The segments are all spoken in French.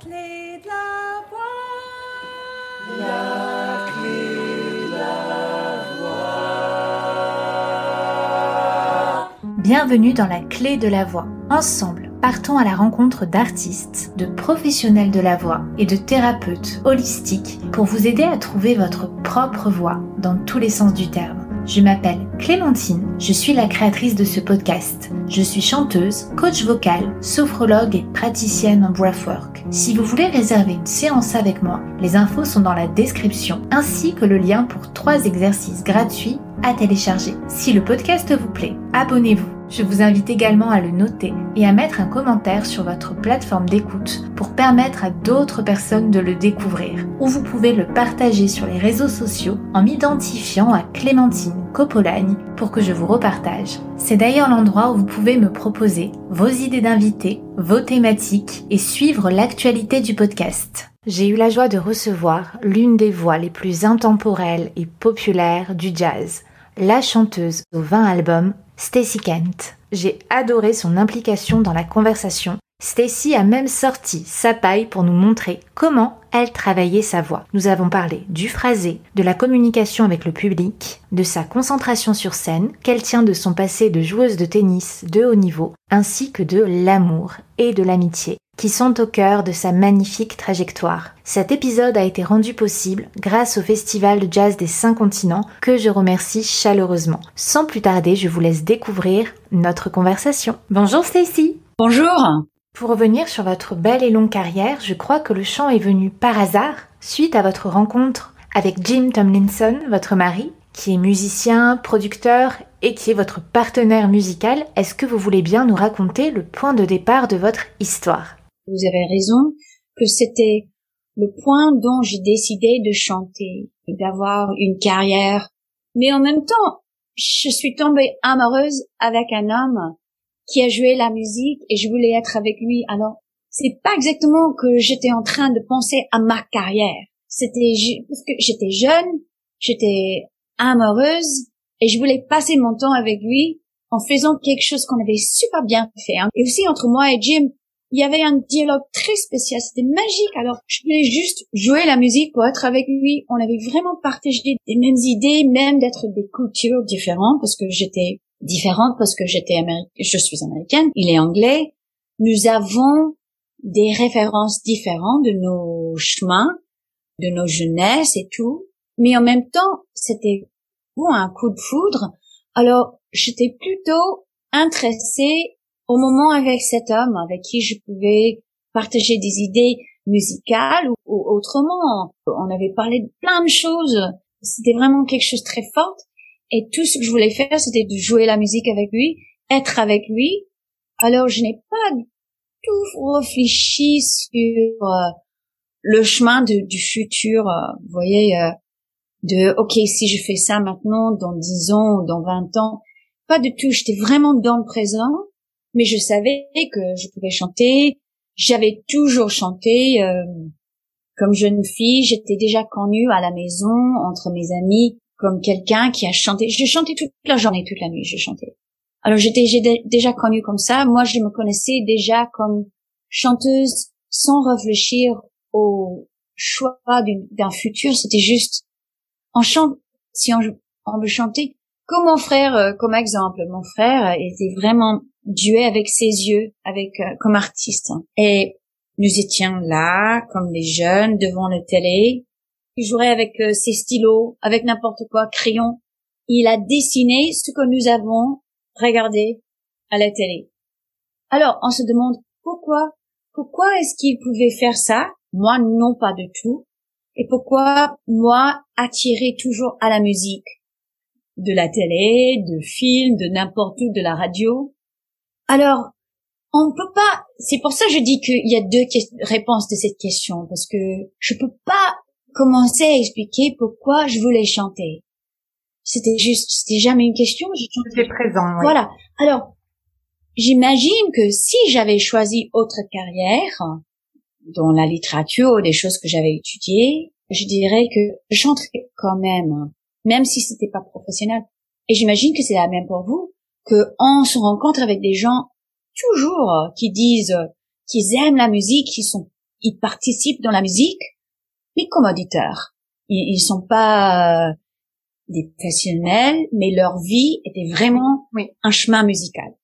clé de la voix. La clé de la voix. Bienvenue dans la clé de la voix. Ensemble, partons à la rencontre d'artistes, de professionnels de la voix et de thérapeutes holistiques pour vous aider à trouver votre propre voix dans tous les sens du terme. Je m'appelle Clémentine, je suis la créatrice de ce podcast. Je suis chanteuse, coach vocal, sophrologue et praticienne en breathwork. Si vous voulez réserver une séance avec moi, les infos sont dans la description ainsi que le lien pour trois exercices gratuits à télécharger. Si le podcast vous plaît, abonnez-vous. Je vous invite également à le noter et à mettre un commentaire sur votre plateforme d'écoute pour permettre à d'autres personnes de le découvrir. Ou vous pouvez le partager sur les réseaux sociaux en m'identifiant à Clémentine Copolagne pour que je vous repartage. C'est d'ailleurs l'endroit où vous pouvez me proposer vos idées d'invités, vos thématiques et suivre l'actualité du podcast. J'ai eu la joie de recevoir l'une des voix les plus intemporelles et populaires du jazz, la chanteuse aux 20 albums Stacy Kent. J'ai adoré son implication dans la conversation. Stacy a même sorti sa paille pour nous montrer comment elle travaillait sa voix. Nous avons parlé du phrasé, de la communication avec le public, de sa concentration sur scène, qu'elle tient de son passé de joueuse de tennis de haut niveau, ainsi que de l'amour et de l'amitié qui sont au cœur de sa magnifique trajectoire. Cet épisode a été rendu possible grâce au Festival de Jazz des Cinq Continents que je remercie chaleureusement. Sans plus tarder, je vous laisse découvrir notre conversation. Bonjour Stacy Bonjour Pour revenir sur votre belle et longue carrière, je crois que le chant est venu par hasard suite à votre rencontre avec Jim Tomlinson, votre mari, qui est musicien, producteur et qui est votre partenaire musical. Est-ce que vous voulez bien nous raconter le point de départ de votre histoire? Vous avez raison que c'était le point dont j'ai décidé de chanter, d'avoir une carrière. Mais en même temps, je suis tombée amoureuse avec un homme qui a joué la musique et je voulais être avec lui. Alors, c'est pas exactement que j'étais en train de penser à ma carrière. C'était parce que j'étais jeune, j'étais amoureuse et je voulais passer mon temps avec lui en faisant quelque chose qu'on avait super bien fait. Hein. Et aussi entre moi et Jim, il y avait un dialogue très spécial, c'était magique. Alors, je voulais juste jouer la musique pour être avec lui. On avait vraiment partagé des mêmes idées, même d'être des cultures différentes, parce que j'étais différente, parce que j'étais je suis américaine, il est anglais. Nous avons des références différentes de nos chemins, de nos jeunesses et tout. Mais en même temps, c'était bon, un coup de foudre. Alors, j'étais plutôt intéressée au moment avec cet homme avec qui je pouvais partager des idées musicales ou, autrement. On avait parlé de plein de choses. C'était vraiment quelque chose de très fort. Et tout ce que je voulais faire, c'était de jouer la musique avec lui, être avec lui. Alors, je n'ai pas tout réfléchi sur euh, le chemin du futur. Euh, vous voyez, euh, de, OK, si je fais ça maintenant, dans 10 ans dans 20 ans, pas du tout. J'étais vraiment dans le présent mais je savais que je pouvais chanter. J'avais toujours chanté euh, comme jeune fille. J'étais déjà connue à la maison entre mes amis comme quelqu'un qui a chanté. Je chantais toute la journée, toute la nuit. Je chantais. Alors j'étais déjà connue comme ça. Moi, je me connaissais déjà comme chanteuse sans réfléchir au choix d'un futur. C'était juste en chant. Si on, on veut chanter, comme mon frère, euh, comme exemple, mon frère était vraiment duet avec ses yeux, avec euh, comme artiste. Et nous étions là, comme des jeunes, devant la télé. Il jouait avec euh, ses stylos, avec n'importe quoi, crayon. Il a dessiné ce que nous avons regardé à la télé. Alors, on se demande pourquoi, pourquoi est-ce qu'il pouvait faire ça? Moi, non, pas de tout. Et pourquoi, moi, attirer toujours à la musique? De la télé, de films, de n'importe où, de la radio. Alors, on peut pas. C'est pour ça que je dis qu'il y a deux réponses de cette question parce que je peux pas commencer à expliquer pourquoi je voulais chanter. C'était juste, c'était jamais une question. J'étais présent. Oui. Voilà. Alors, j'imagine que si j'avais choisi autre carrière dans la littérature ou des choses que j'avais étudiées, je dirais que je chanterais quand même, même si c'était pas professionnel. Et j'imagine que c'est la même pour vous que on se rencontre avec des gens toujours qui disent qu'ils aiment la musique, qui sont ils participent dans la musique, mais comme auditeurs. Ils, ils sont pas euh, des professionnels, mais leur vie était vraiment Oui. un chemin musical.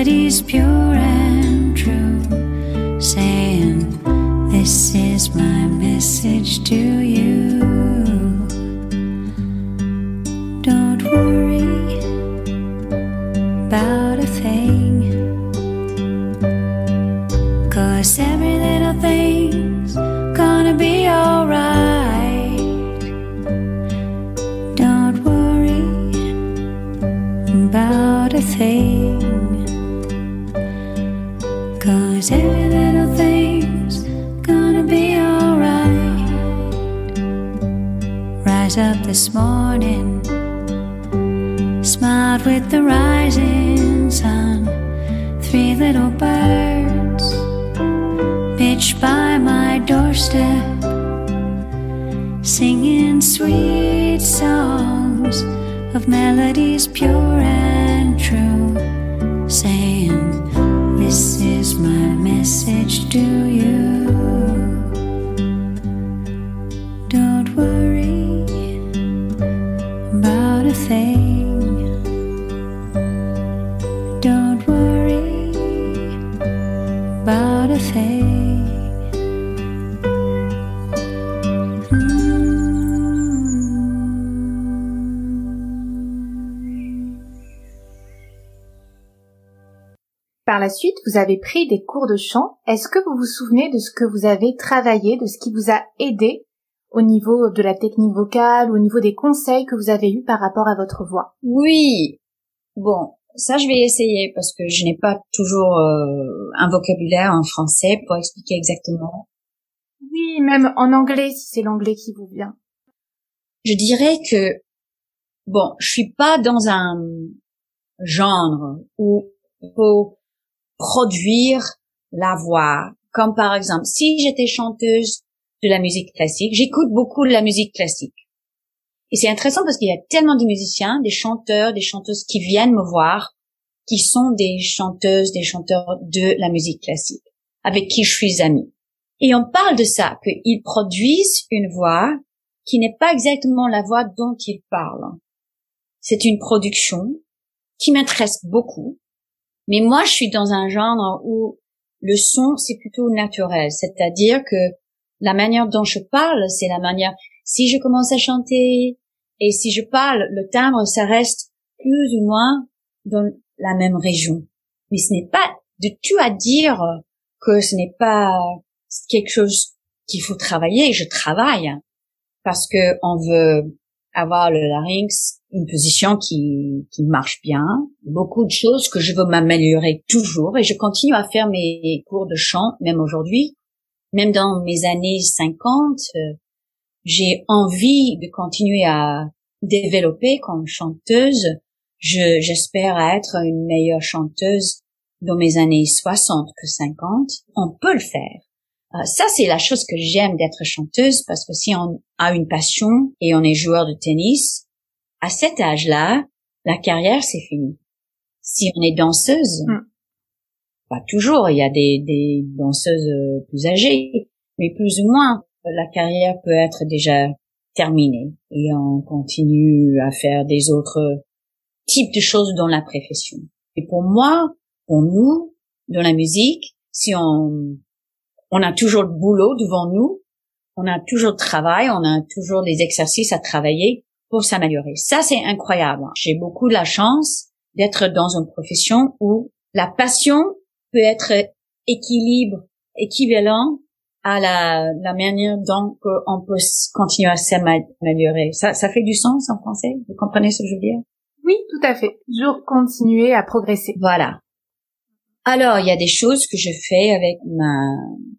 Melodies pure and true, saying, This is my message to you. Don't worry about a thing. Cause every little thing's gonna be alright. Don't worry about a thing. Up this morning smiled with the rising sun. Three little birds pitched by my doorstep, singing sweet songs of melodies pure and true, saying, This is my message to you. La suite, vous avez pris des cours de chant. Est-ce que vous vous souvenez de ce que vous avez travaillé, de ce qui vous a aidé au niveau de la technique vocale, au niveau des conseils que vous avez eus par rapport à votre voix? Oui. Bon, ça je vais essayer parce que je n'ai pas toujours euh, un vocabulaire en français pour expliquer exactement. Oui, même en anglais, si c'est l'anglais qui vous vient. Je dirais que bon, je suis pas dans un genre où il faut produire la voix. Comme par exemple, si j'étais chanteuse de la musique classique, j'écoute beaucoup de la musique classique. Et c'est intéressant parce qu'il y a tellement de musiciens, des chanteurs, des chanteuses qui viennent me voir, qui sont des chanteuses, des chanteurs de la musique classique, avec qui je suis amie. Et on parle de ça, qu'ils produisent une voix qui n'est pas exactement la voix dont ils parlent. C'est une production qui m'intéresse beaucoup. Mais moi, je suis dans un genre où le son, c'est plutôt naturel. C'est-à-dire que la manière dont je parle, c'est la manière, si je commence à chanter et si je parle, le timbre, ça reste plus ou moins dans la même région. Mais ce n'est pas de tout à dire que ce n'est pas quelque chose qu'il faut travailler. Je travaille parce que on veut avoir le larynx, une position qui, qui marche bien, beaucoup de choses que je veux m'améliorer toujours et je continue à faire mes cours de chant, même aujourd'hui, même dans mes années 50, euh, j'ai envie de continuer à développer comme chanteuse. Je, j'espère être une meilleure chanteuse dans mes années 60 que 50. On peut le faire. Euh, ça, c'est la chose que j'aime d'être chanteuse parce que si on a une passion et on est joueur de tennis, à cet âge-là, la carrière, c'est fini. Si on est danseuse, Mm. pas toujours, il y a des, des danseuses euh, plus âgées, mais plus ou moins, la carrière peut être déjà terminée et on continue à faire des autres types de choses dans la profession. Et pour moi, pour nous, dans la musique, si on, on a toujours le boulot devant nous, on a toujours le travail, on a toujours des exercices à travailler, pour s'améliorer. Ça, c'est incroyable. J'ai beaucoup de la chance d'être dans une profession où la passion peut être équilibre, équivalent à la, la manière dont on peut continuer à s'améliorer. Ça, ça fait du sens en français? Vous comprenez ce que je veux dire? Oui, tout à fait. Toujours continuer à progresser. Voilà. Alors, il y a des choses que je fais avec ma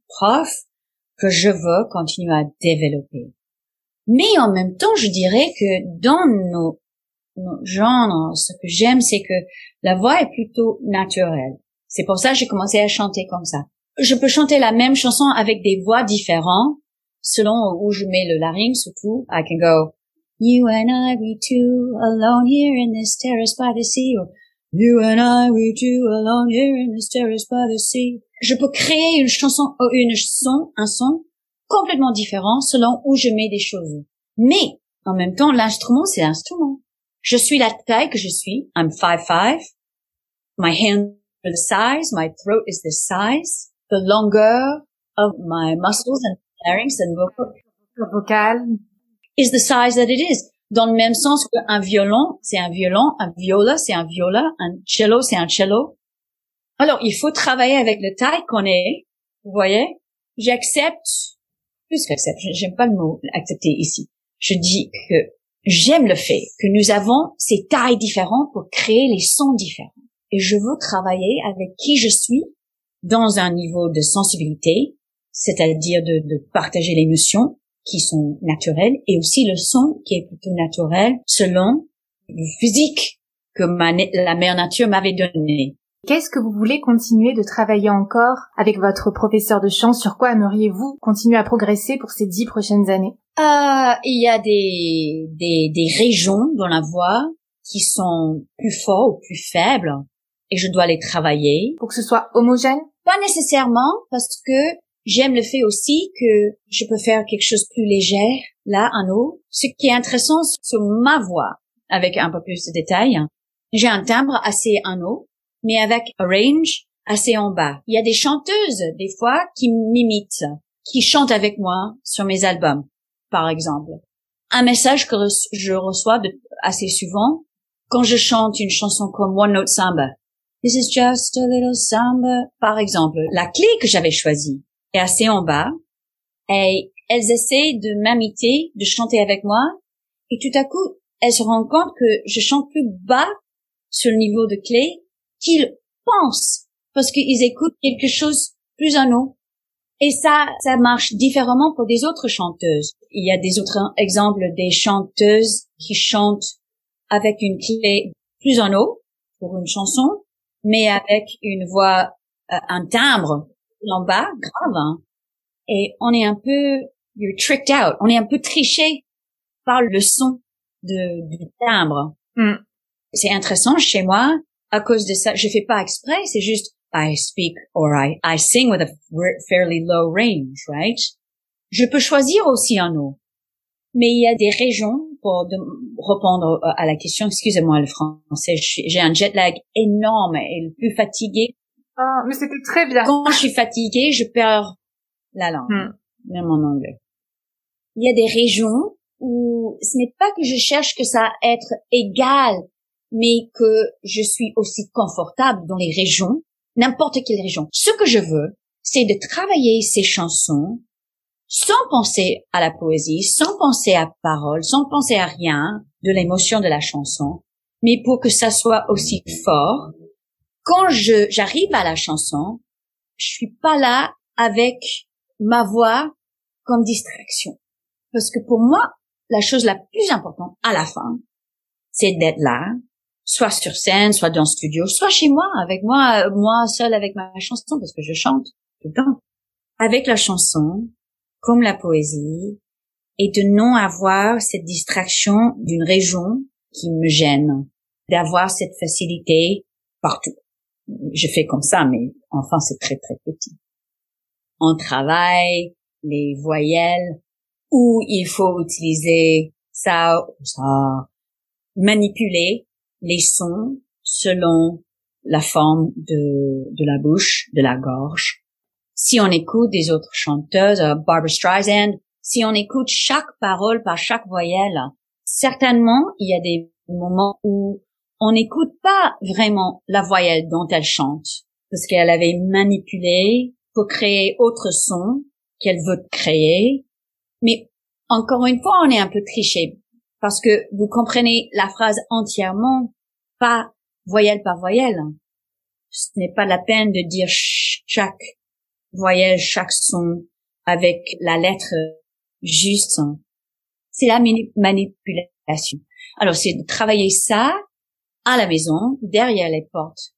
prof que je veux continuer à développer. Mais en même temps, je dirais que dans nos, genres, ce que j'aime, c'est que la voix est plutôt naturelle. C'est pour ça que j'ai commencé à chanter comme ça. Je peux chanter la même chanson avec des voix différentes selon où je mets le larynx surtout. I can go, you and I, we two, alone here in this terrace by the sea, you and I, we two, alone here in this terrace by the sea. Je peux créer une chanson, une son, un son complètement différent selon où je mets des choses. Mais, en même temps, l'instrument, c'est l'instrument. Je suis la taille que je suis. I'm 5'5". My hands are the size. My throat is the size. The longueur of my muscles and larynx and vocal, vocal is the size that it is. Dans le même sens qu'un violon, c'est un violon, un viola, c'est un viola, un cello, c'est un cello. Alors, il faut travailler avec le taille qu'on est. Vous voyez? J'accepte, plus qu'accepte, j'aime pas le mot accepter ici. Je dis que j'aime le fait que nous avons ces tailles différentes pour créer les sons différents. Et je veux travailler avec qui je suis dans un niveau de sensibilité, c'est-à-dire de, de partager les notions qui sont naturelles et aussi le son qui est plutôt naturel selon le physique que la mère nature m'avait donné. Qu'est-ce que vous voulez continuer de travailler encore avec votre professeur de chant? Sur quoi aimeriez-vous continuer à progresser pour ces dix prochaines années? Euh, Il y a des, des, des régions dans la voix qui sont plus fortes ou plus faibles et je dois les travailler. Pour que ce soit homogène? Pas nécessairement parce que j'aime le fait aussi que je peux faire quelque chose de plus léger là en haut. Ce qui est intéressant sur ma voix, avec un peu plus de détails, j'ai un timbre assez en haut, mais avec un range assez en bas. Il y a des chanteuses des fois qui m'imitent, qui chantent avec moi sur mes albums, par exemple. Un message que je reçois assez souvent quand je chante une chanson comme One Note Samba This is just a little samba. Par exemple, la clé que j'avais choisie est assez en bas et elles essaient de m'imiter, de chanter avec moi et tout à coup, elles se rendent compte que je chante plus bas sur le niveau de clé qu'ils pensent parce qu'ils écoutent quelque chose plus en haut. Et ça, ça marche différemment pour des autres chanteuses. Il y a des autres exemples des chanteuses qui chantent avec une clé plus en haut pour une chanson mais avec une voix, euh, un timbre en bas, grave. Hein. Et on est un peu, you're tricked out. On est un peu triché par le son de, du timbre. Hmm. C'est intéressant chez moi à cause de ça. Je fais pas exprès. C'est juste I speak or I, I sing with a fairly low range, right? Je peux choisir aussi un eau. Mais il y a des régions, pour répondre à la question, excusez-moi le français, j'ai un jet lag énorme et le plus fatigué. Ah, mais c'était très bien. Quand je suis fatiguée, je perds la langue, hmm. même en anglais. Il y a des régions où ce n'est pas que je cherche que ça être égal, mais que je suis aussi confortable dans les régions, n'importe quelle région. Ce que je veux, c'est de travailler ces chansons sans penser à la poésie, sans penser à parole, sans penser à rien de l'émotion de la chanson, mais pour que ça soit aussi fort. Quand je, j'arrive à la chanson, je suis pas là avec ma voix comme distraction. Parce que pour moi, la chose la plus importante à la fin, c'est d'être là, soit sur scène, soit dans le studio, soit chez moi, avec moi, moi seul avec ma chanson, parce que je chante tout le temps. Avec la chanson, comme la poésie, et de non avoir cette distraction d'une région qui me gêne, d'avoir cette facilité partout. Je fais comme ça, mais enfin c'est très très petit. On travaille les voyelles où il faut utiliser ça ou ça, manipuler les sons selon la forme de, de la bouche, de la gorge, si on écoute des autres chanteuses, euh, Barbara Streisand, si on écoute chaque parole par chaque voyelle, certainement, il y a des moments où on n'écoute pas vraiment la voyelle dont elle chante, parce qu'elle avait manipulé pour créer autre son qu'elle veut créer. Mais encore une fois, on est un peu triché, parce que vous comprenez la phrase entièrement, pas voyelle par voyelle. Ce n'est pas la peine de dire chaque voyelle, chaque son avec la lettre juste. C'est la manipulation. Alors, c'est de travailler ça à la maison, derrière les portes,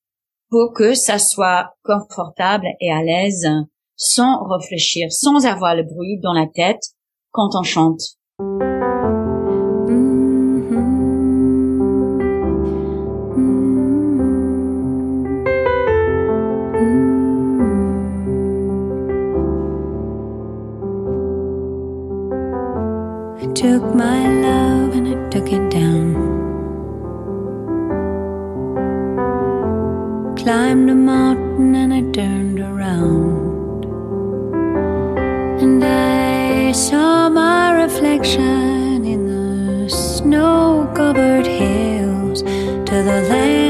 pour que ça soit confortable et à l'aise, sans réfléchir, sans avoir le bruit dans la tête quand on chante. Climbed a mountain and I turned around. And I saw my reflection in the snow covered hills to the landslide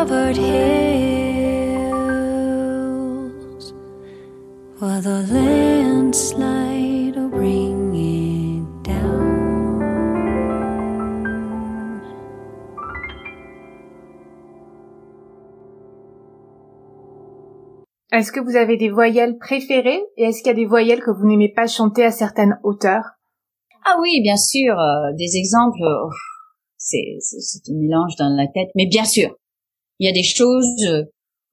covered hills, well, the landslide will bring it down. Est-ce que vous avez des voyelles préférées et est-ce qu'il y a des voyelles que vous n'aimez pas chanter à certaines hauteurs? Ah oui, bien sûr, euh, des exemples, euh, c'est c'est- c'est un mélange dans la tête, mais bien sûr, il y a des choses euh,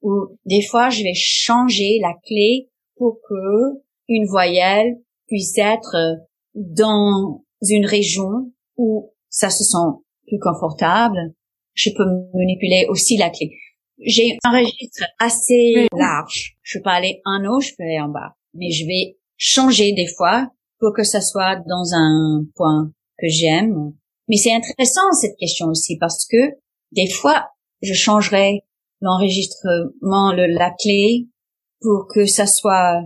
où des fois je vais changer la clé pour que une voyelle puisse être euh, dans une région où ça se sent plus confortable. Je peux manipuler aussi la clé. J'ai un registre assez large. Je peux aller en haut, je peux aller en bas, mais je vais changer des fois pour que ça soit dans un point que j'aime. Mais c'est intéressant cette question aussi parce que des fois, je changerai l'enregistrement, la clé pour que ça soit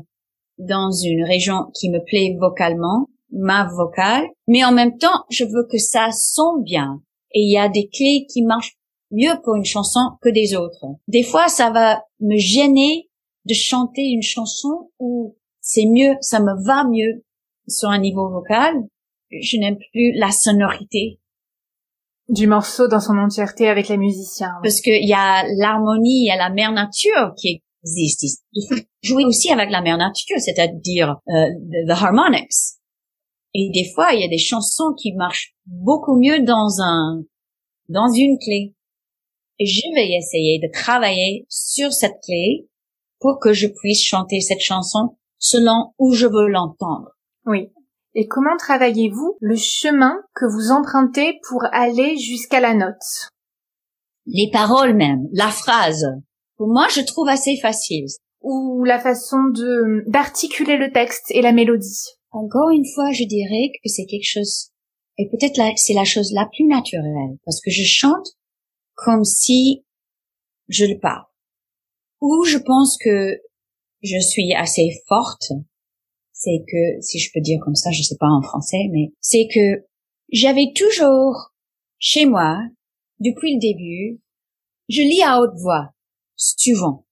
dans une région qui me plaît vocalement, ma vocale, mais en même temps, je veux que ça sonne bien. Et il y a des clés qui marchent mieux pour une chanson que des autres. Des fois, ça va me gêner de chanter une chanson où c'est mieux, ça me va mieux sur un niveau vocal. Je n'aime plus la sonorité du morceau dans son entièreté avec les musiciens. Parce qu'il y a l'harmonie, il y a la mère nature qui existe. Il faut jouer aussi avec la mère nature, c'est-à-dire euh, the harmonics. Et des fois, il y a des chansons qui marchent beaucoup mieux dans un dans une clé. Et je vais essayer de travailler sur cette clé pour que je puisse chanter cette chanson selon où je veux l'entendre. Oui. Et comment travaillez-vous le chemin que vous empruntez pour aller jusqu'à la note? Les paroles même, la phrase. Pour moi, je trouve assez facile. Ou la façon de d'articuler le texte et la mélodie. Encore une fois, je dirais que c'est quelque chose, et peut-être c'est la chose la plus naturelle, parce que je chante comme si je le parle. Ou je pense que je suis assez forte c'est que, si je peux dire comme ça, je sais pas en français, mais c'est que j'avais toujours chez moi, depuis le début, je lis à haute voix, souvent.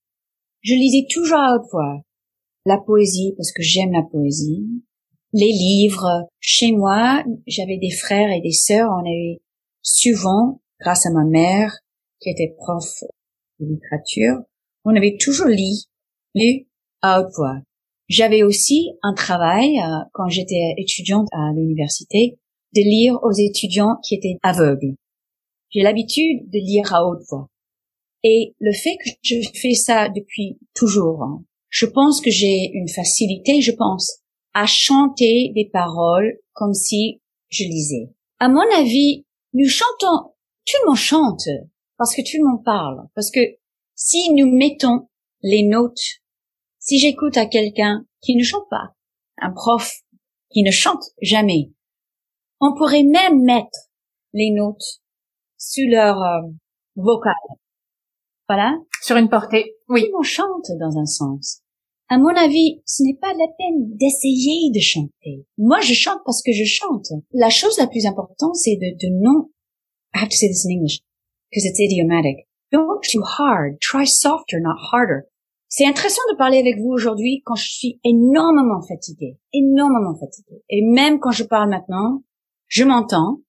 Je lisais toujours à haute voix. La poésie, parce que j'aime la poésie. Les livres. Chez moi, j'avais des frères et des sœurs. On avait souvent, grâce à ma mère, qui était prof de littérature, on avait toujours lu, lu à haute voix. J'avais aussi un travail, euh, quand j'étais étudiante à l'université, de lire aux étudiants qui étaient aveugles. J'ai l'habitude de lire à haute voix. Et le fait que je fais ça depuis toujours, hein, je pense que j'ai une facilité, je pense, à chanter des paroles comme si je lisais. À mon avis, nous chantons, tout le monde chante, parce que tout le monde parle, parce que si nous mettons les notes si j'écoute à quelqu'un qui ne chante pas, un prof qui ne chante jamais, on pourrait même mettre les notes sur leur euh, vocal. Voilà. Sur une portée. Oui. on chante dans un sens. À mon avis, ce n'est pas la peine d'essayer de chanter. Moi, je chante parce que je chante. La chose la plus importante, c'est de, de non, I have to say this in English, because it's idiomatic. Don't too hard. Try softer, not harder. C'est intéressant de parler avec vous aujourd'hui quand je suis énormément fatiguée, énormément fatiguée. Et même quand je parle maintenant, je m'entends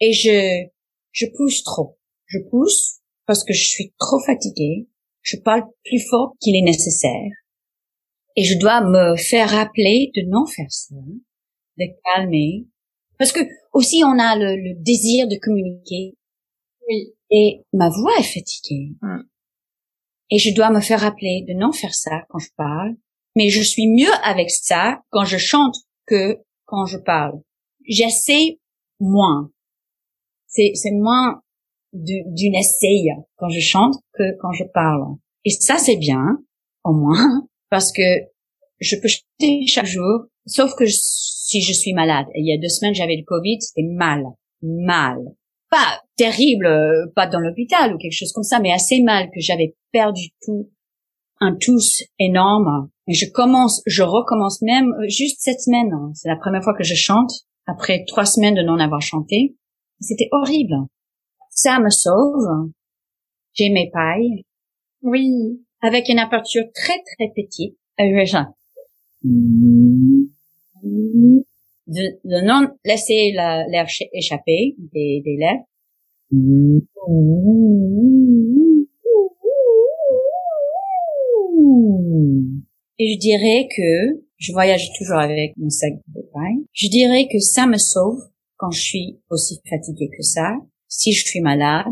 et je, je pousse trop. Je pousse parce que je suis trop fatiguée. Je parle plus fort qu'il est nécessaire. Et je dois me faire rappeler de non faire ça, de calmer. Parce que aussi on a le, désir de communiquer. Oui. Et ma voix est fatiguée. Hum. Et je dois me faire rappeler de non faire ça quand je parle. Mais je suis mieux avec ça quand je chante que quand je parle. J'essaie moins. C'est, c'est moins d'une essai quand je chante que quand je parle. Et ça, c'est bien, au moins, parce que je peux chanter chaque jour, sauf que si je suis malade. Il y a deux semaines, j'avais le Covid, c'était mal, mal pas terrible, euh, pas dans l'hôpital ou quelque chose comme ça, mais assez mal que j'avais perdu tout, un tous énorme. Et je commence, je recommence même euh, juste cette semaine. Hein. C'est la première fois que je chante après trois semaines de n'en avoir chanté. C'était horrible. Ça me sauve. J'ai mes pailles. Oui. Avec une aperture très très petite. Euh, de, de non laisser l'air échapper des, des lèvres. Et je dirais que je voyage toujours avec mon sac de paille. Je dirais que ça me sauve quand je suis aussi fatiguée que ça. Si je suis malade,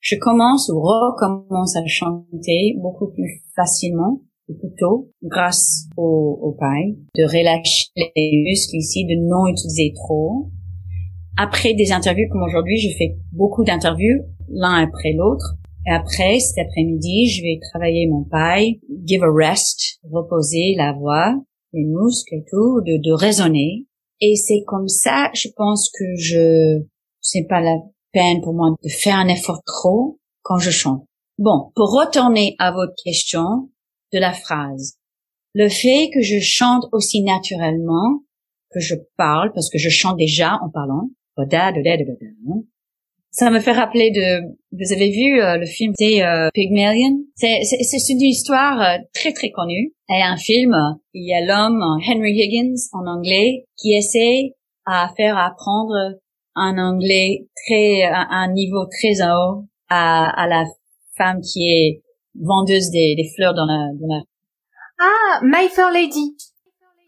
je commence ou recommence à chanter beaucoup plus facilement plutôt grâce au, au paille, de relâcher les muscles ici, de non utiliser trop. Après des interviews comme aujourd'hui, je fais beaucoup d'interviews l'un après l'autre. Et après, cet après-midi, je vais travailler mon paille, give a rest, reposer la voix. les muscles et tout, de, de raisonner. Et c'est comme ça, je pense que je, c'est pas la peine pour moi de faire un effort trop quand je chante. Bon, pour retourner à votre question de la phrase, le fait que je chante aussi naturellement que je parle, parce que je chante déjà en parlant, ça me fait rappeler de, vous avez vu euh, le film, c'est euh, Pygmalion? C'est, une histoire euh, très très connue. Et un film, il y a l'homme Henry Higgins en anglais qui essaie à faire apprendre un anglais très à un niveau très haut à, à la femme qui est vendeuse des, des fleurs dans la, dans la... Ah, My Fair Lady.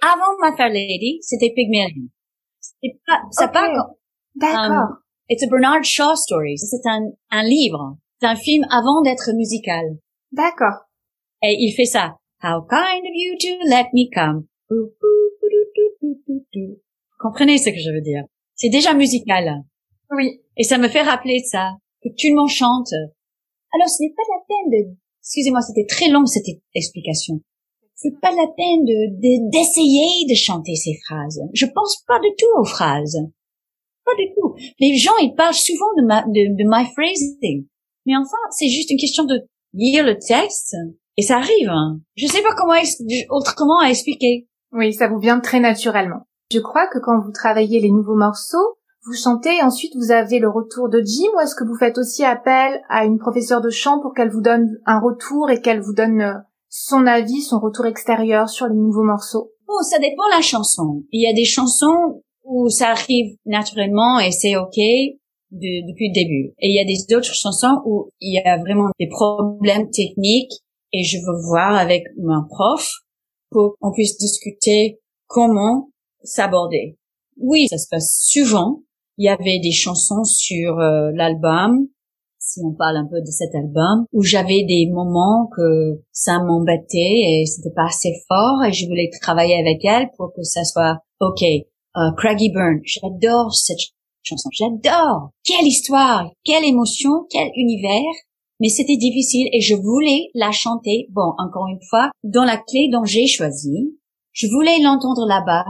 Avant My Fair Lady, c'était Pygmalion. C'est pas, ça Ok. pas D'accord. Um, It's a Bernard Shaw story. C'est un, un livre. C'est un film avant d'être musical. D'accord. Et il fait ça. How kind of you to let me come. Comprenez ce que je veux dire? C'est déjà musical. Oui. Et ça me fait rappeler ça. Que tout le monde chante. Alors ce n'est pas la peine de, excusez-moi, c'était très long cette explication. C'est pas la peine de, de- d'essayer de chanter ces phrases. Je pense pas du tout aux phrases. Pas du tout. Les gens, ils parlent souvent de my phrasing. Mais enfin, c'est juste une question de lire le texte et ça arrive. hein. Je sais pas comment autrement à expliquer. Oui, ça vous vient très naturellement. Je crois que quand vous travaillez les nouveaux morceaux, vous chantez ensuite vous avez le retour de Jim ou est-ce que vous faites aussi appel à une professeure de chant pour qu'elle vous donne un retour et qu'elle vous donne euh, son avis, son retour extérieur sur les nouveaux morceaux? Bon, ça dépend la chanson. Il y a des chansons où ça arrive naturellement et c'est ok de- depuis le début. Et il y a des autres chansons où il y a vraiment des problèmes techniques et je veux voir avec mon prof pour qu'on puisse discuter comment s'aborder. Oui, ça se passe souvent. Il y avait des chansons sur euh, l'album, si on parle un peu de cet album, où j'avais des moments que ça m'embêtait et c'était pas assez fort et je voulais travailler avec elle pour que ça soit ok. Euh, Craggy Burn, j'adore cette ch- chanson, j'adore. Quelle histoire, quelle émotion, quel univers. Mais c'était difficile et je voulais la chanter, bon, encore une fois, dans la clé dont j'ai choisi. Je voulais l'entendre là-bas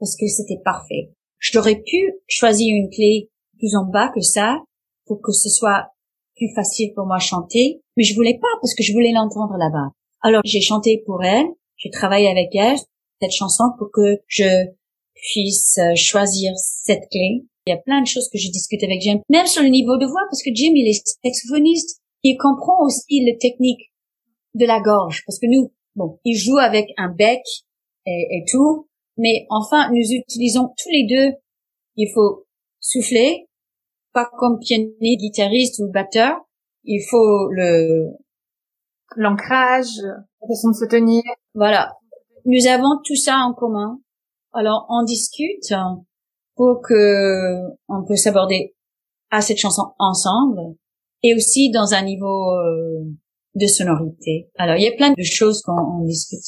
parce que c'était parfait. J'aurais pu choisir une clé plus en bas que ça pour que ce soit plus facile pour moi chanter, mais je voulais pas parce que je voulais l'entendre là-bas. Alors j'ai chanté pour elle, j'ai travaillé avec elle cette chanson pour que je puisse euh, choisir cette clé. Il y a plein de choses que je discute avec Jim, même sur le niveau de voix, parce que Jim il est saxophoniste, il comprend aussi le technique de la gorge, parce que nous, bon, il joue avec un bec et tout, mais enfin nous utilisons tous les deux. Il faut souffler, pas comme pianiste, guitariste ou batteur. Il faut le, L'ancrage, la façon de se tenir. voilà. Nous avons tout ça en commun. Alors, on discute pour que on peut s'aborder à cette chanson ensemble et aussi dans un niveau euh, de sonorité. Alors, il y a plein de choses qu'on on discute.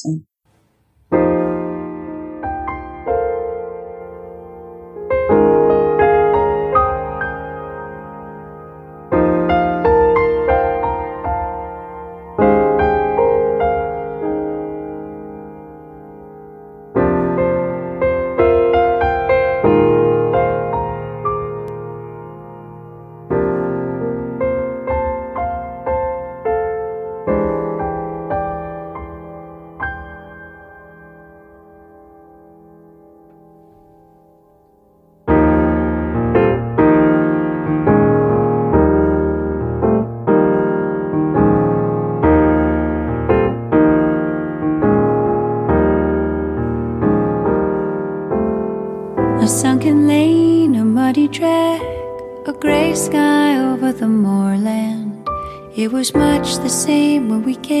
The same when we came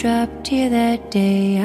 dropped here that day.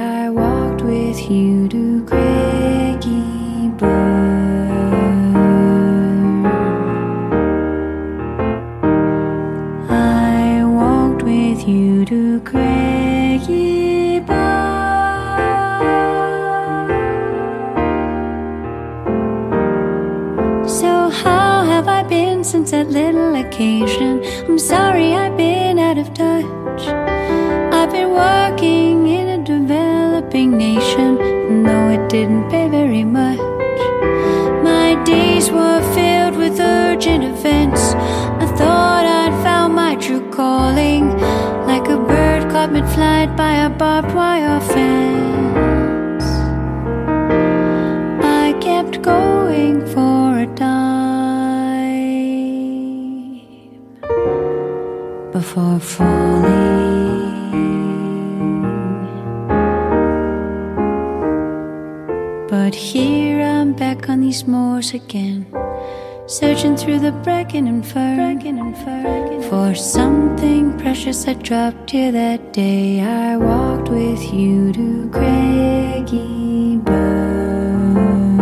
That day. I walked with you to Craigie Burn.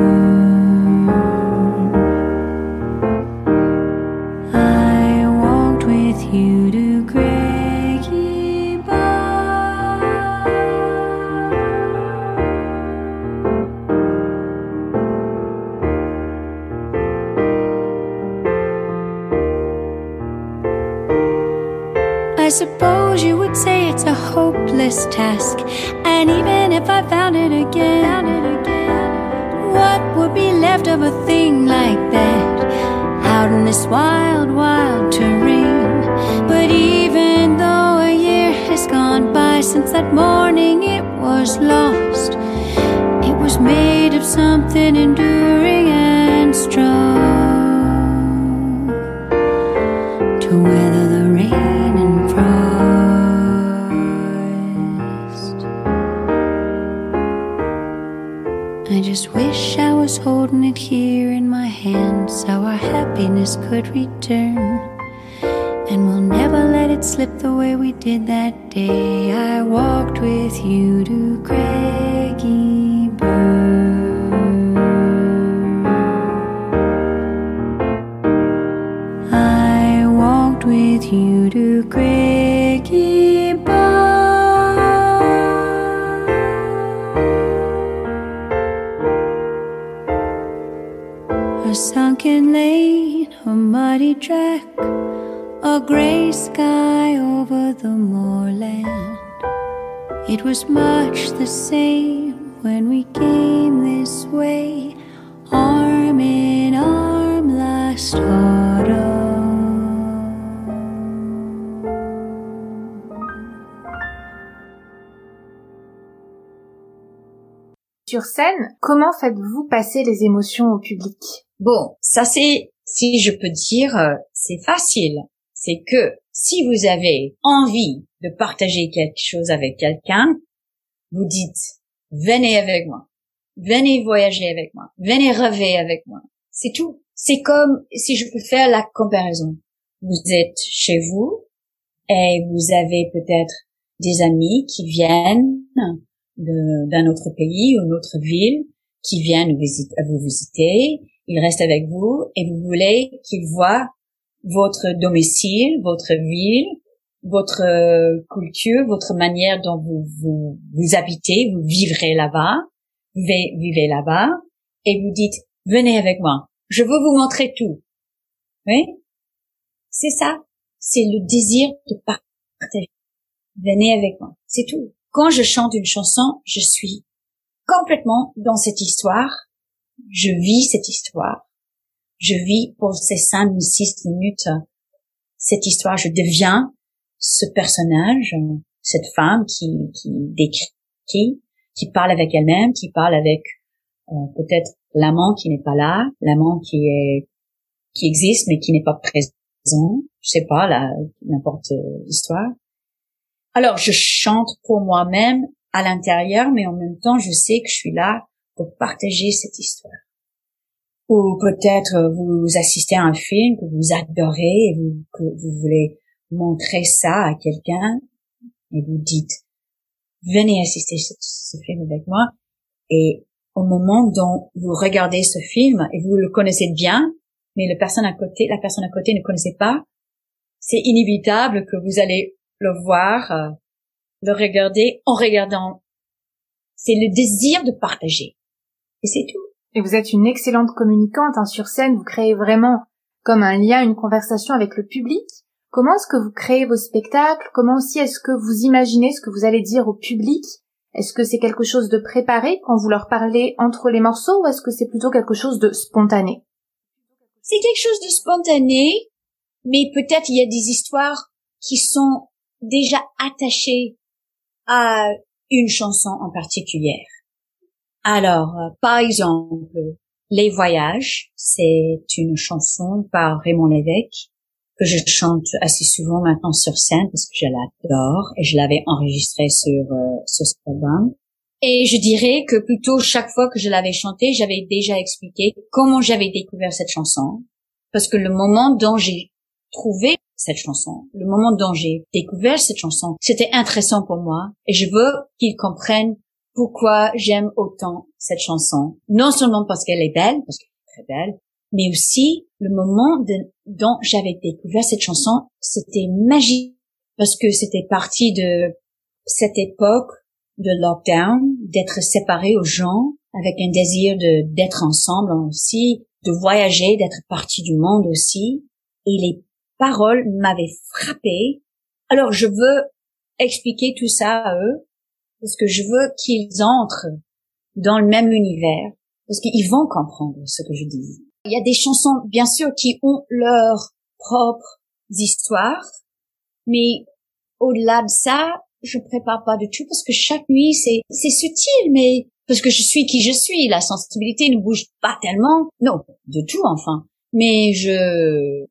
I walked with you to. I suppose you would say it's a hopeless task. And even if I found it again, what would be left of a thing like that out in this wild, wild terrain? But even though a year has gone by since that morning it was lost, it was made of something enduring and strong happiness could return. And we'll never let it slip the way we did that day. I walked with you to Craigie comment faites-vous passer les émotions au public? Bon, ça c'est, si je peux dire, euh, c'est facile. C'est que si vous avez envie de partager quelque chose avec quelqu'un, vous dites, venez avec moi, venez voyager avec moi, venez rêver avec moi. C'est tout. C'est comme si je peux faire la comparaison. Vous êtes chez vous et vous avez peut-être des amis qui viennent d'un autre pays ou une autre ville, qui viennent vous visiter, vous visiter, ils restent avec vous et vous voulez qu'ils voient votre domicile, votre ville, votre euh, culture, votre manière dont vous vous, vous habitez, vous vivrez là-bas, vous vivez là-bas, et vous dites venez avec moi, je veux vous montrer tout. Oui, c'est ça, c'est le désir de partager. Venez avec moi, c'est tout. Quand je chante une chanson, je suis complètement dans cette histoire. Je vis cette histoire. Je vis pour ces cinq, six minutes cette histoire. Je deviens ce personnage, cette femme qui, qui décrit, qui parle avec elle-même, qui parle avec euh, peut-être l'amant qui n'est pas là, l'amant qui est qui existe mais qui n'est pas présent. Je sais pas, là, n'importe euh, histoire. Alors, je chante pour moi-même à l'intérieur, mais en même temps, je sais que je suis là pour partager cette histoire. ou peut-être vous assistez à un film que vous adorez et vous, que vous voulez montrer ça à quelqu'un et vous dites venez assister ce, ce film avec moi et au moment dont vous regardez ce film et vous le connaissez bien mais la personne à côté la personne à côté ne connaissait pas c'est inévitable que vous allez le voir euh, le regarder en regardant. C'est le désir de partager. Et c'est tout. Et vous êtes une excellente communicante hein, sur scène, vous créez vraiment comme un lien, une conversation avec le public. Comment est-ce que vous créez vos spectacles? Comment aussi est-ce que vous imaginez ce que vous allez dire au public? Est-ce que c'est quelque chose de préparé quand vous leur parlez entre les morceaux ou est-ce que c'est plutôt quelque chose de spontané? C'est quelque chose de spontané, mais peut-être il y a des histoires qui sont déjà attachées à une chanson en particulier. Alors, euh, par exemple, Les Voyages, c'est une chanson par Raymond Lévesque que je chante assez souvent maintenant sur scène parce que je l'adore et je l'avais enregistrée sur euh, ce album. Et je dirais que plutôt chaque fois que je l'avais chantée, j'avais déjà expliqué comment j'avais découvert cette chanson. Parce que le moment dont trouvé cette chanson, le moment dont j'ai découvert cette chanson, c'était intéressant pour moi et je veux qu'ils comprennent pourquoi j'aime autant cette chanson. Non seulement parce qu'elle est belle, parce qu'elle est très belle, mais aussi le moment dont j'avais découvert cette chanson, c'était magique parce que c'était parti de cette époque de lockdown, d'être séparés aux gens avec un désir de d'être ensemble aussi, de voyager, d'être parti du monde aussi. Et les paroles m'avaient frappé. Alors je veux expliquer tout ça à eux parce que je veux qu'ils entrent dans le même univers, parce qu'ils vont comprendre ce que je dis. Il y a des chansons, bien sûr, qui ont leurs propres histoires, mais au-delà de ça, je prépare pas du tout parce que chaque nuit, c'est, c'est subtil, mais parce que je suis qui je suis, la sensibilité ne bouge pas tellement. Non, de tout, enfin. Mais je,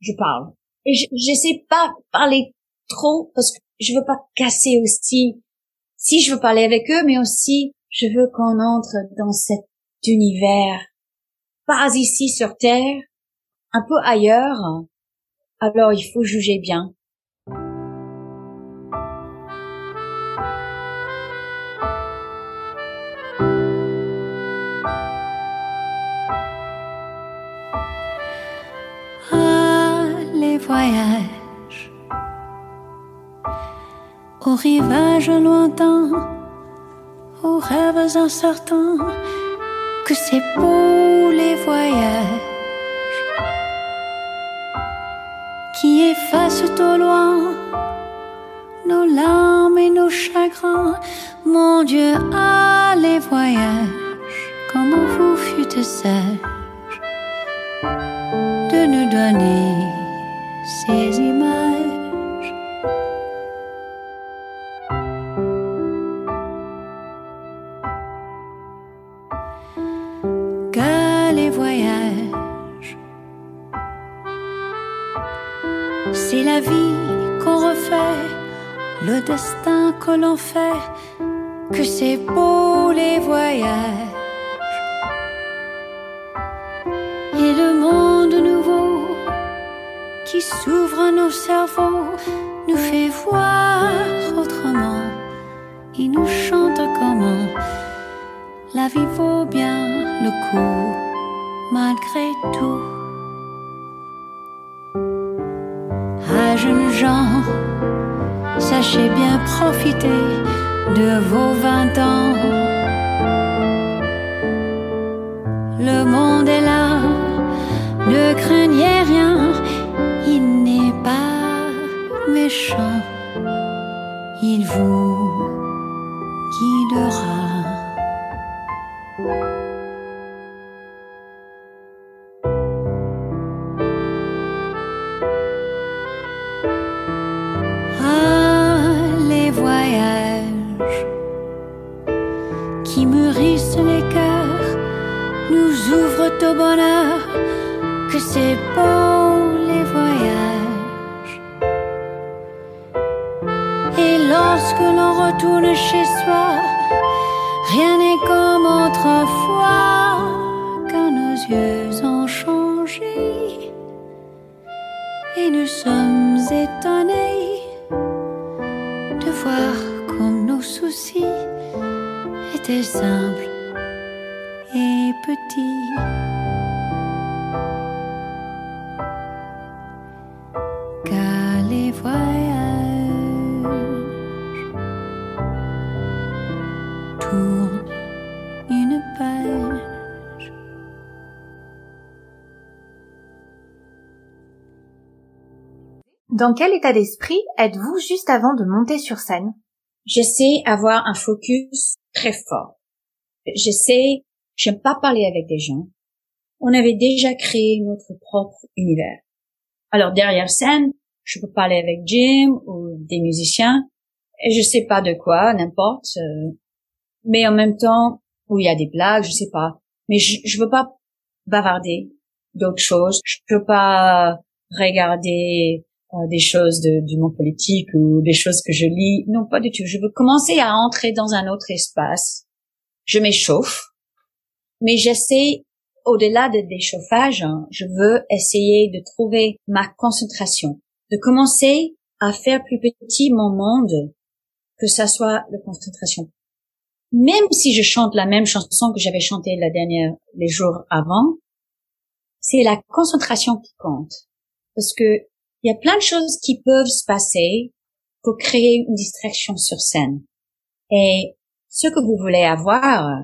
je parle. Et j'essaie pas parler trop parce que je veux pas casser aussi si je veux parler avec eux, mais aussi je veux qu'on entre dans cet univers, pas ici sur Terre, un peu ailleurs. Alors il faut juger bien. Les voyages aux rivages lointains, aux rêves incertains, que c'est beau les voyages qui effacent au loin nos larmes et nos chagrins. Mon Dieu, ah les voyages, comment vous fûtes sage de nous donner ces images. le destin que l'on fait, que c'est beau les voyages. S'ouvre nos cerveaux nous fait voir autrement. Il nous chante comment la vie vaut bien le coup, malgré tout. À jeunes gens, sachez bien profiter de vos vingt ans. Le monde est là, ne craignez rien, il vous guidera. Dans quel état d'esprit êtes-vous juste avant de monter sur scène? J'essaie avoir un focus très fort. J'essaie, j'aime pas parler avec des gens. On avait déjà créé notre propre univers. Alors derrière scène, je peux parler avec Jim ou des musiciens et je sais pas de quoi, n'importe. euh, mais en même temps, où il y a des blagues, je sais pas. Mais je, je veux pas bavarder d'autres choses. Je peux pas regarder des choses de, du monde politique ou des choses que je lis. Non, pas du tout. Je veux commencer à entrer dans un autre espace. Je m'échauffe, mais j'essaie, au-delà de l'échauffage, hein, je veux essayer de trouver ma concentration, de commencer à faire plus petit mon monde, que ça soit la concentration. Même si je chante la même chanson que j'avais chantée la dernière, les jours avant, c'est la concentration qui compte. Parce que il y a plein de choses qui peuvent se passer pour créer une distraction sur scène. Et ce que vous voulez avoir,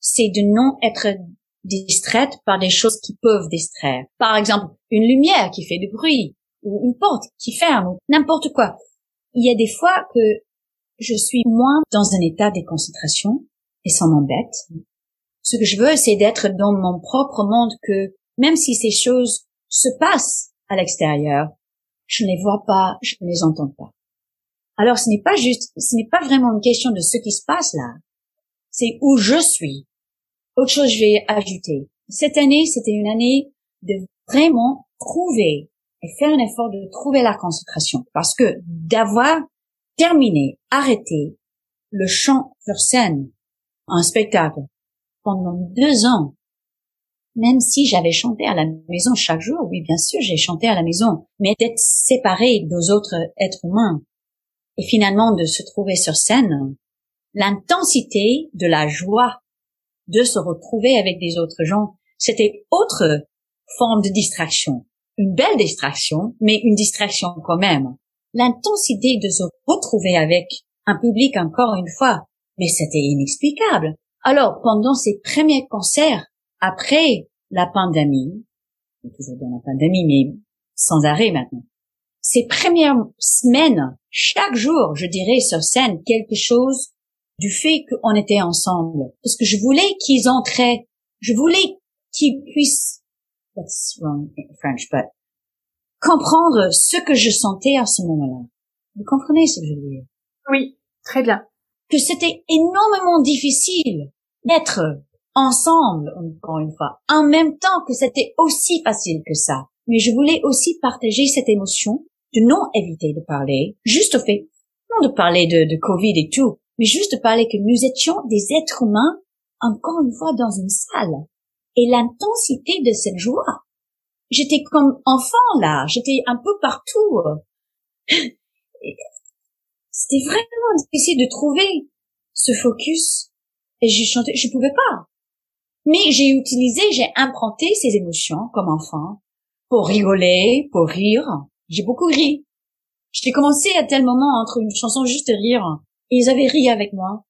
c'est de non être distraite par des choses qui peuvent distraire. Par exemple, une lumière qui fait du bruit, ou une porte qui ferme, ou n'importe quoi. Il y a des fois que je suis moins dans un état de concentration, et ça m'embête. Ce que je veux, c'est d'être dans mon propre monde que, même si ces choses se passent à l'extérieur, je ne les vois pas, je ne les entends pas. Alors ce n'est pas juste, ce n'est pas vraiment une question de ce qui se passe là. C'est où je suis. Autre chose, je vais ajouter. Cette année, c'était une année de vraiment trouver et faire un effort de trouver la concentration. Parce que d'avoir terminé, arrêté le chant sur scène, un spectacle, pendant deux ans, même si j'avais chanté à la maison chaque jour, oui, bien sûr, j'ai chanté à la maison, mais d'être séparé des autres êtres humains et finalement de se trouver sur scène, l'intensité de la joie de se retrouver avec des autres gens, c'était autre forme de distraction. Une belle distraction, mais une distraction quand même. L'intensité de se retrouver avec un public encore une fois, mais c'était inexplicable. Alors, pendant ces premiers concerts, après la pandémie, toujours dans la pandémie, mais sans arrêt maintenant, ces premières semaines, chaque jour, je dirais sur scène quelque chose du fait qu'on était ensemble. Parce que je voulais qu'ils entraient, je voulais qu'ils puissent, that's wrong in French, but, comprendre ce que je sentais à ce moment-là. Vous comprenez ce que je veux dire? Oui, très bien. Que c'était énormément difficile d'être ensemble, encore une fois, en même temps que c'était aussi facile que ça. Mais je voulais aussi partager cette émotion de non éviter de parler, juste au fait, non de parler de, Covid et tout, mais juste de parler que nous étions des êtres humains, encore une fois, dans une salle. Et l'intensité de cette joie. J'étais comme enfant, là. J'étais un peu partout. C'était vraiment difficile de trouver ce focus. Et j'ai chanté, je pouvais pas. Mais j'ai utilisé, j'ai implanté ces émotions comme enfant pour rigoler, pour rire. J'ai beaucoup ri. J'ai commencé à tel moment entre une chanson juste rire. Et ils avaient ri avec moi.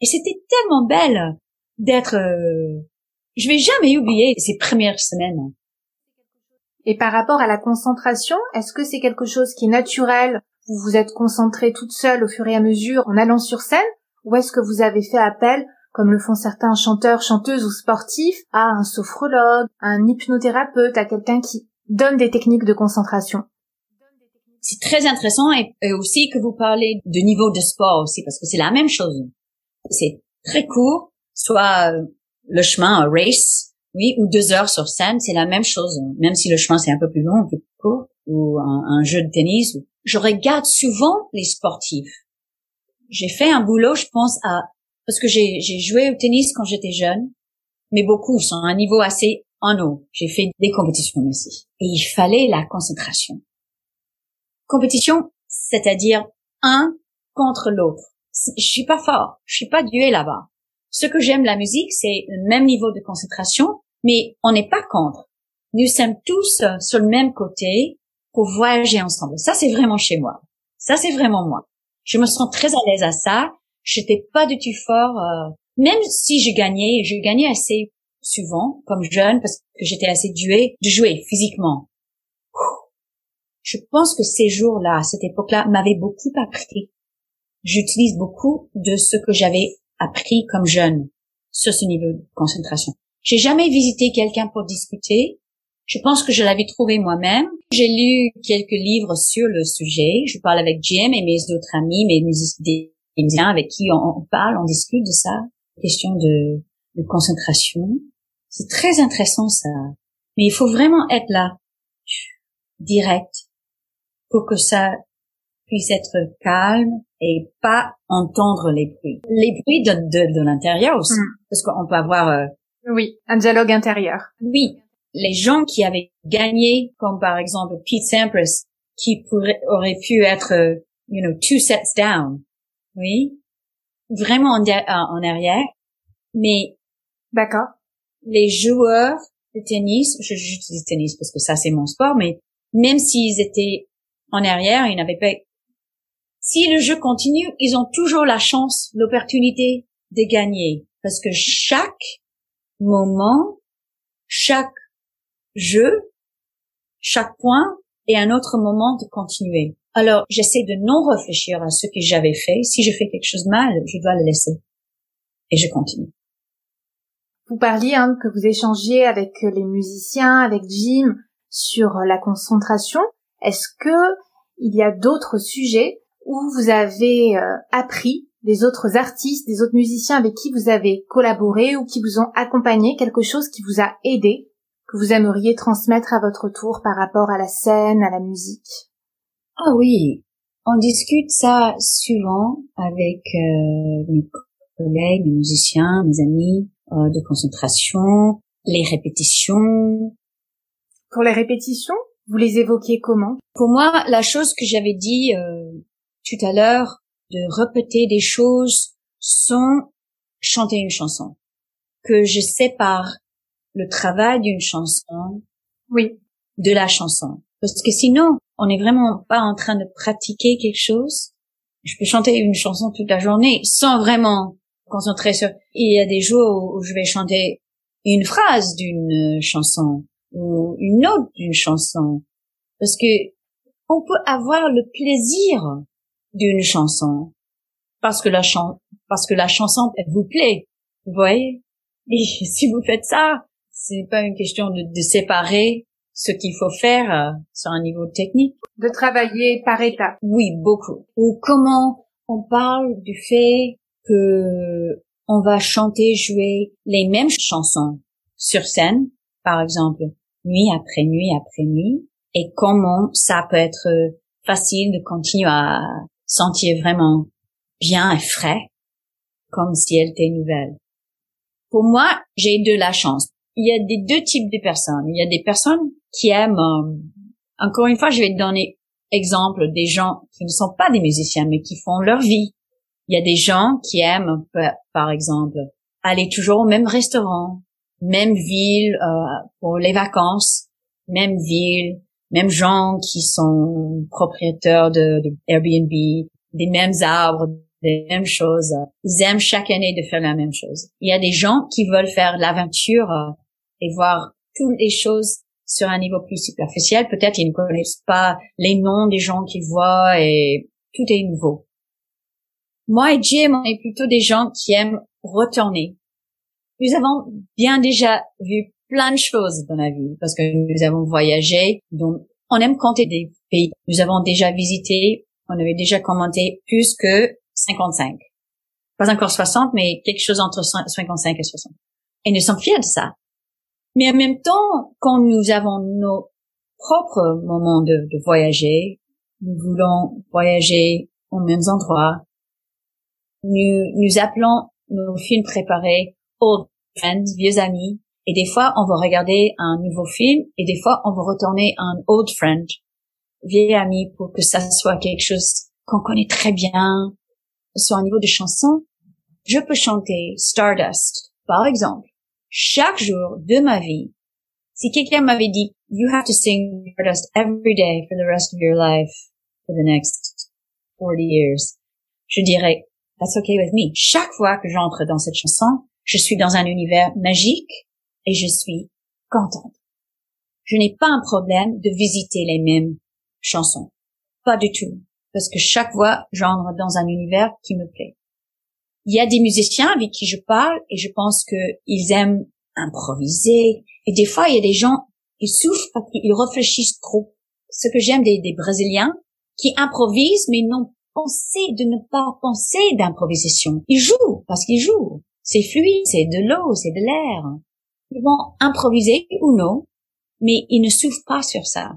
Et c'était tellement belle d'être, euh, je vais jamais oublier ces premières semaines. Et par rapport à la concentration, est-ce que c'est quelque chose qui est naturel? Vous vous êtes concentré toute seule au fur et à mesure en allant sur scène? Ou est-ce que vous avez fait appel, comme le font certains chanteurs, chanteuses ou sportifs, à un sophrologue, à un hypnothérapeute, à quelqu'un qui donne des techniques de concentration C'est très intéressant et, aussi que vous parlez de niveau de sport aussi parce que c'est la même chose. C'est très court, soit euh, le chemin, un race, oui, ou deux heures sur scène, c'est la même chose. Même si le chemin c'est un peu plus long, un peu plus court, ou un, un jeu de tennis. Je regarde souvent les sportifs. J'ai fait un boulot, je pense, à parce que j'ai j'ai joué au tennis quand j'étais jeune, mais beaucoup sont à un niveau assez en haut. J'ai fait des compétitions aussi. Et il fallait la concentration. compétition, c'est-à-dire un contre l'autre. Je suis pas fort, je suis pas dué là-bas. Ce que j'aime la musique, c'est le même niveau de concentration, mais on n'est pas contre. Nous sommes tous sur le même côté pour voyager ensemble. Ça, c'est vraiment chez moi. Ça, c'est vraiment moi. Je me sens très à l'aise à ça. J'étais pas du tout fort. Euh, même si je gagnais, je gagnais assez souvent comme jeune parce que j'étais assez douée de jouer physiquement. Je pense que ces jours-là, à cette époque-là, m'avaient beaucoup appris. J'utilise beaucoup de ce que j'avais appris comme jeune sur ce niveau de concentration. J'ai jamais visité quelqu'un pour discuter. Je pense que je l'avais trouvé moi-même. J'ai lu quelques livres sur le sujet. Je parle avec Jim et mes autres amis, mes musiciens avec qui on, parle, on discute de ça. Question de, de concentration. C'est très intéressant ça. Mais il faut vraiment être là, direct, pour que ça puisse être calme et pas entendre les bruits. Les bruits de, de, de l'intérieur aussi. Mm. Parce qu'on peut avoir... Euh, oui, un dialogue intérieur. Oui. Les gens qui avaient gagné, comme par exemple Pete Sampras, qui pourrait, aurait pu être, euh, you know, two sets down. Oui. Vraiment en, en arrière. Mais... D'accord. Les joueurs de tennis, je j'utilise tennis parce que ça c'est mon sport, mais même s'ils étaient en arrière, ils n'avaient pas si le jeu continue, ils ont toujours la chance, l'opportunité de gagner. Parce que chaque moment, chaque jeu, chaque point est un autre moment de continuer. Alors, j'essaie de non réfléchir à ce que j'avais fait. Si je fais quelque chose de mal, je dois le laisser. Et je continue. Vous parliez hein, que vous échangiez avec les musiciens, avec Jim, sur la concentration. Est-ce que il y a d'autres sujets où vous avez euh, appris des autres artistes, des autres musiciens avec qui vous avez collaboré ou qui vous ont accompagné, quelque chose qui vous a aidé, que vous aimeriez transmettre à votre tour par rapport à la scène, à la musique? Ah oui, on discute ça souvent avec euh, mes collègues, mes musiciens, mes amis euh, de concentration, les répétitions. Pour les répétitions, vous les évoquiez comment? Pour moi, la chose que j'avais dit tout à l'heure de répéter des choses sans chanter une chanson. Que je sépare le travail d'une chanson. Oui. De la chanson. Parce que sinon, on n'est vraiment pas en train de pratiquer quelque chose. Je peux chanter une chanson toute la journée sans vraiment concentrer sur, il y a des jours où je vais chanter une phrase d'une chanson ou une autre d'une chanson. Parce que on peut avoir le plaisir d'une chanson parce que la chan parce que la chanson vous plaît vous voyez? Et si vous faites ça c'est pas une question de séparer ce qu'il faut faire euh, sur un niveau technique de travailler par étapes oui beaucoup ou comment on parle du fait que on va chanter jouer les mêmes chansons sur scène par exemple nuit après nuit après nuit et comment ça peut être facile de continuer à sentir vraiment bien et frais, comme si elle était nouvelle. Pour moi, j'ai de la chance. Il y a des deux types de personnes. Il y a des personnes qui aiment, euh, encore une fois, je vais te donner exemple des gens qui ne sont pas des musiciens, mais qui font leur vie. Il y a des gens qui aiment, par exemple, aller toujours au même restaurant, même ville euh, pour les vacances, même ville, même gens qui sont propriétaires de, de, Airbnb, des mêmes arbres, des mêmes choses. Ils aiment chaque année de faire la même chose. Il y a des gens qui veulent faire l'aventure euh, et voir toutes les choses sur un niveau plus superficiel. Peut-être ils ne connaissent pas les noms des gens qu'ils voient et tout est nouveau. Moi et Jim, on est plutôt des gens qui aiment retourner. Nous avons bien déjà vu plein de choses dans la vie parce que nous avons voyagé. Donc, on aime compter des pays. Nous avons déjà visité, on avait déjà commenté plus que 55. Pas encore 60, mais quelque chose entre 55 et 60. Et nous sommes fiers de ça. Mais en même temps, quand nous avons nos propres moments de, voyager, nous voulons voyager aux mêmes endroits. Nous, nous appelons nos films préparés old friends, vieux amis, et des fois, on va regarder un nouveau film et des fois, on va retourner un old friend vieille amie pour que ça soit quelque chose qu'on connaît très bien, soit au niveau de chansons, je peux chanter Stardust, par exemple, chaque jour de ma vie. Si quelqu'un m'avait dit, you have to sing Stardust every day for the rest of your life for the next 40 years, je dirais, that's okay with me. Chaque fois que j'entre dans cette chanson, je suis dans un univers magique et je suis contente. Je n'ai pas un problème de visiter les mêmes chansons. Pas du tout. Parce que chaque fois, j'entre dans un univers qui me plaît. Il y a des musiciens avec qui je parle et je pense qu'ils aiment improviser. Et des fois, il y a des gens, ils souffrent parce qu'ils réfléchissent trop. Ce que j'aime des, des Brésiliens, qui improvisent mais n'ont pensé de ne pas penser d'improvisation. Ils jouent parce qu'ils jouent. C'est fluide, c'est de l'eau, c'est de l'air. Ils vont improviser ou non, mais ils ne souffrent pas sur ça.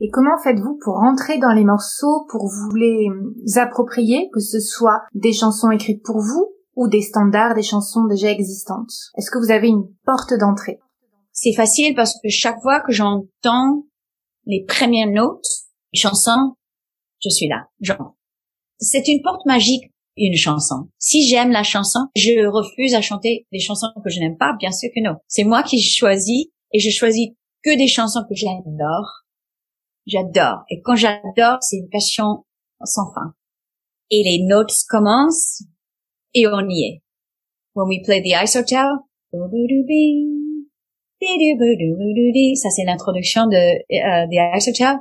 Et comment faites-vous pour rentrer dans les morceaux, pour vous les approprier, que ce soit des chansons écrites pour vous ou des standards des chansons déjà existantes? Est-ce que vous avez une porte d'entrée? C'est facile parce que chaque fois que j'entends les premières notes, chansons, je suis là. Genre, c'est une porte magique une chanson. Si j'aime la chanson, je refuse à chanter des chansons que je n'aime pas, bien sûr que non. C'est moi qui choisis et je choisis que des chansons que j'adore. J'adore. Et quand j'adore, c'est une passion sans fin. Et les notes commencent et on y est. When we play the Ice Hotel, ça c'est l'introduction de uh, The Ice Hotel.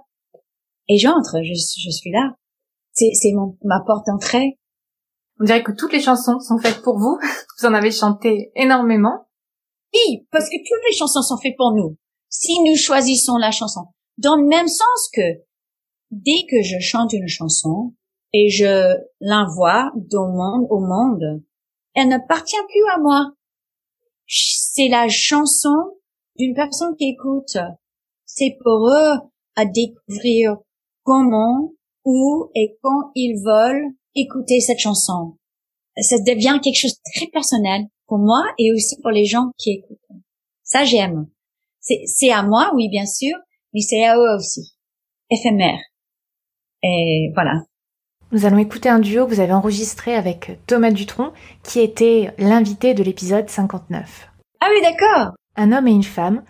Et j'entre, je, je suis là. C'est, c'est mon, ma porte d'entrée. On dirait que toutes les chansons sont faites pour vous. Vous en avez chanté énormément. Oui, parce que toutes les chansons sont faites pour nous. Si nous choisissons la chanson. Dans le même sens que dès que je chante une chanson et je l'envoie au monde, au monde, elle ne appartient plus à moi. C'est la chanson d'une personne qui écoute. C'est pour eux à découvrir comment, où et quand ils veulent écouter cette chanson. Ça devient quelque chose de très personnel pour moi et aussi pour les gens qui écoutent. Ça, j'aime. C'est à moi, oui, bien sûr, mais c'est à aussi, éphémère. Et voilà. Nous allons écouter un duo que vous avez enregistré avec Thomas Dutronc, qui était l'invité de l'épisode 59. Ah oui, d'accord. Un homme et une femme.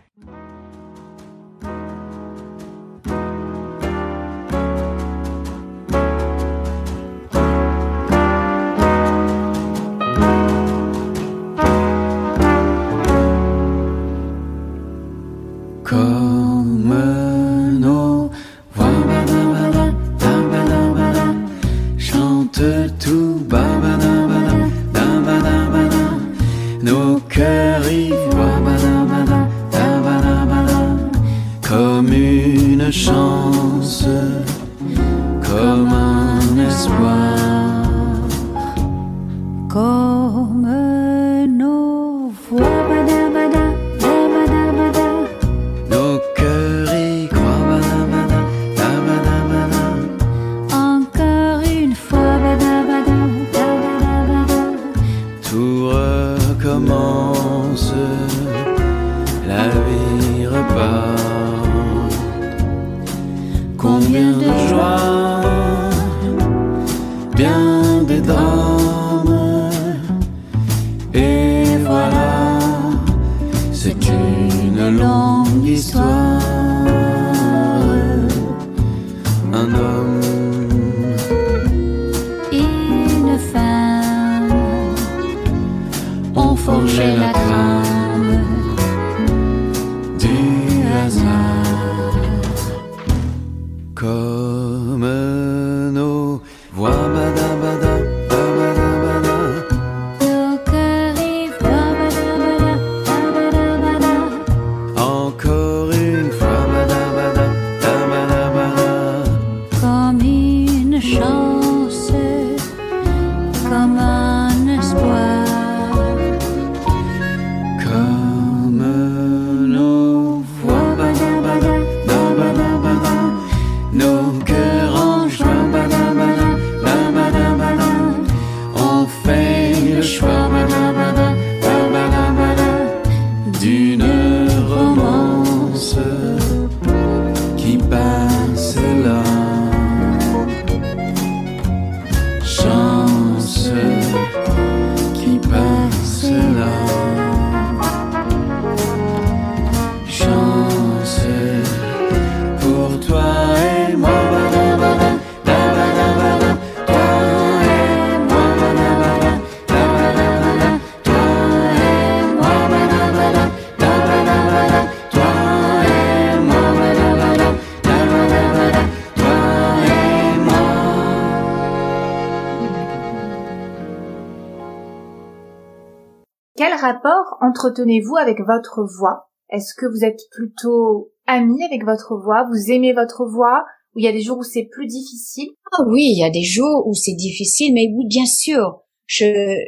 Entretenez-vous avec votre voix Est-ce que vous êtes plutôt ami avec votre voix? Vous aimez votre voix? Ou il y a des jours où c'est plus difficile? Ah oui, il y a des jours où c'est difficile, mais oui, bien sûr. Je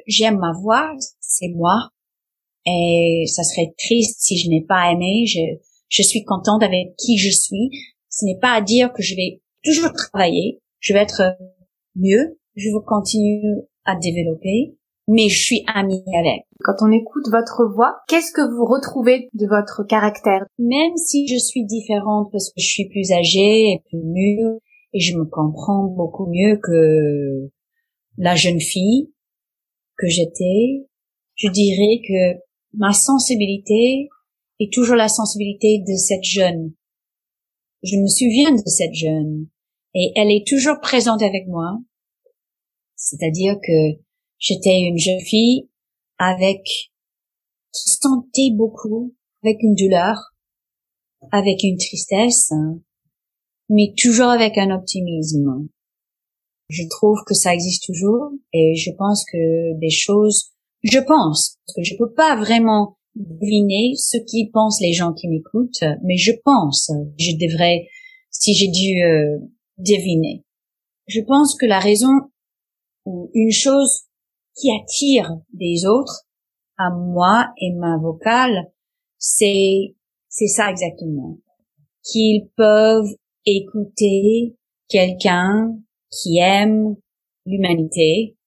j'aime ma voix, c'est moi. Et ça serait triste si je n'ai pas aimé. Je je suis contente avec qui je suis. Ce n'est pas à dire que je vais toujours travailler. Je vais être mieux. Je veux continuer à développer, mais je suis amie avec. Quand on écoute votre voix, qu'est-ce que vous retrouvez de votre caractère? Même si je suis différente parce que je suis plus âgée et plus mûre et je me comprends beaucoup mieux que la jeune fille que j'étais, je dirais que ma sensibilité est toujours la sensibilité de cette jeune. Je me souviens de cette jeune et elle est toujours présente avec moi. C'est-à-dire que j'étais une jeune fille avec qui sentait beaucoup, avec une douleur, avec une tristesse, mais toujours avec un optimisme. Je trouve que ça existe toujours et je pense que des choses, je pense, parce que je peux pas vraiment deviner ce qu'ils pensent les gens qui m'écoutent, mais je pense, je devrais, si j'ai dû euh, deviner. Je pense que la raison ou une chose qui attire des autres à moi et ma vocale, c'est, c'est ça exactement. Qu'ils peuvent écouter quelqu'un qui aime l'humanité,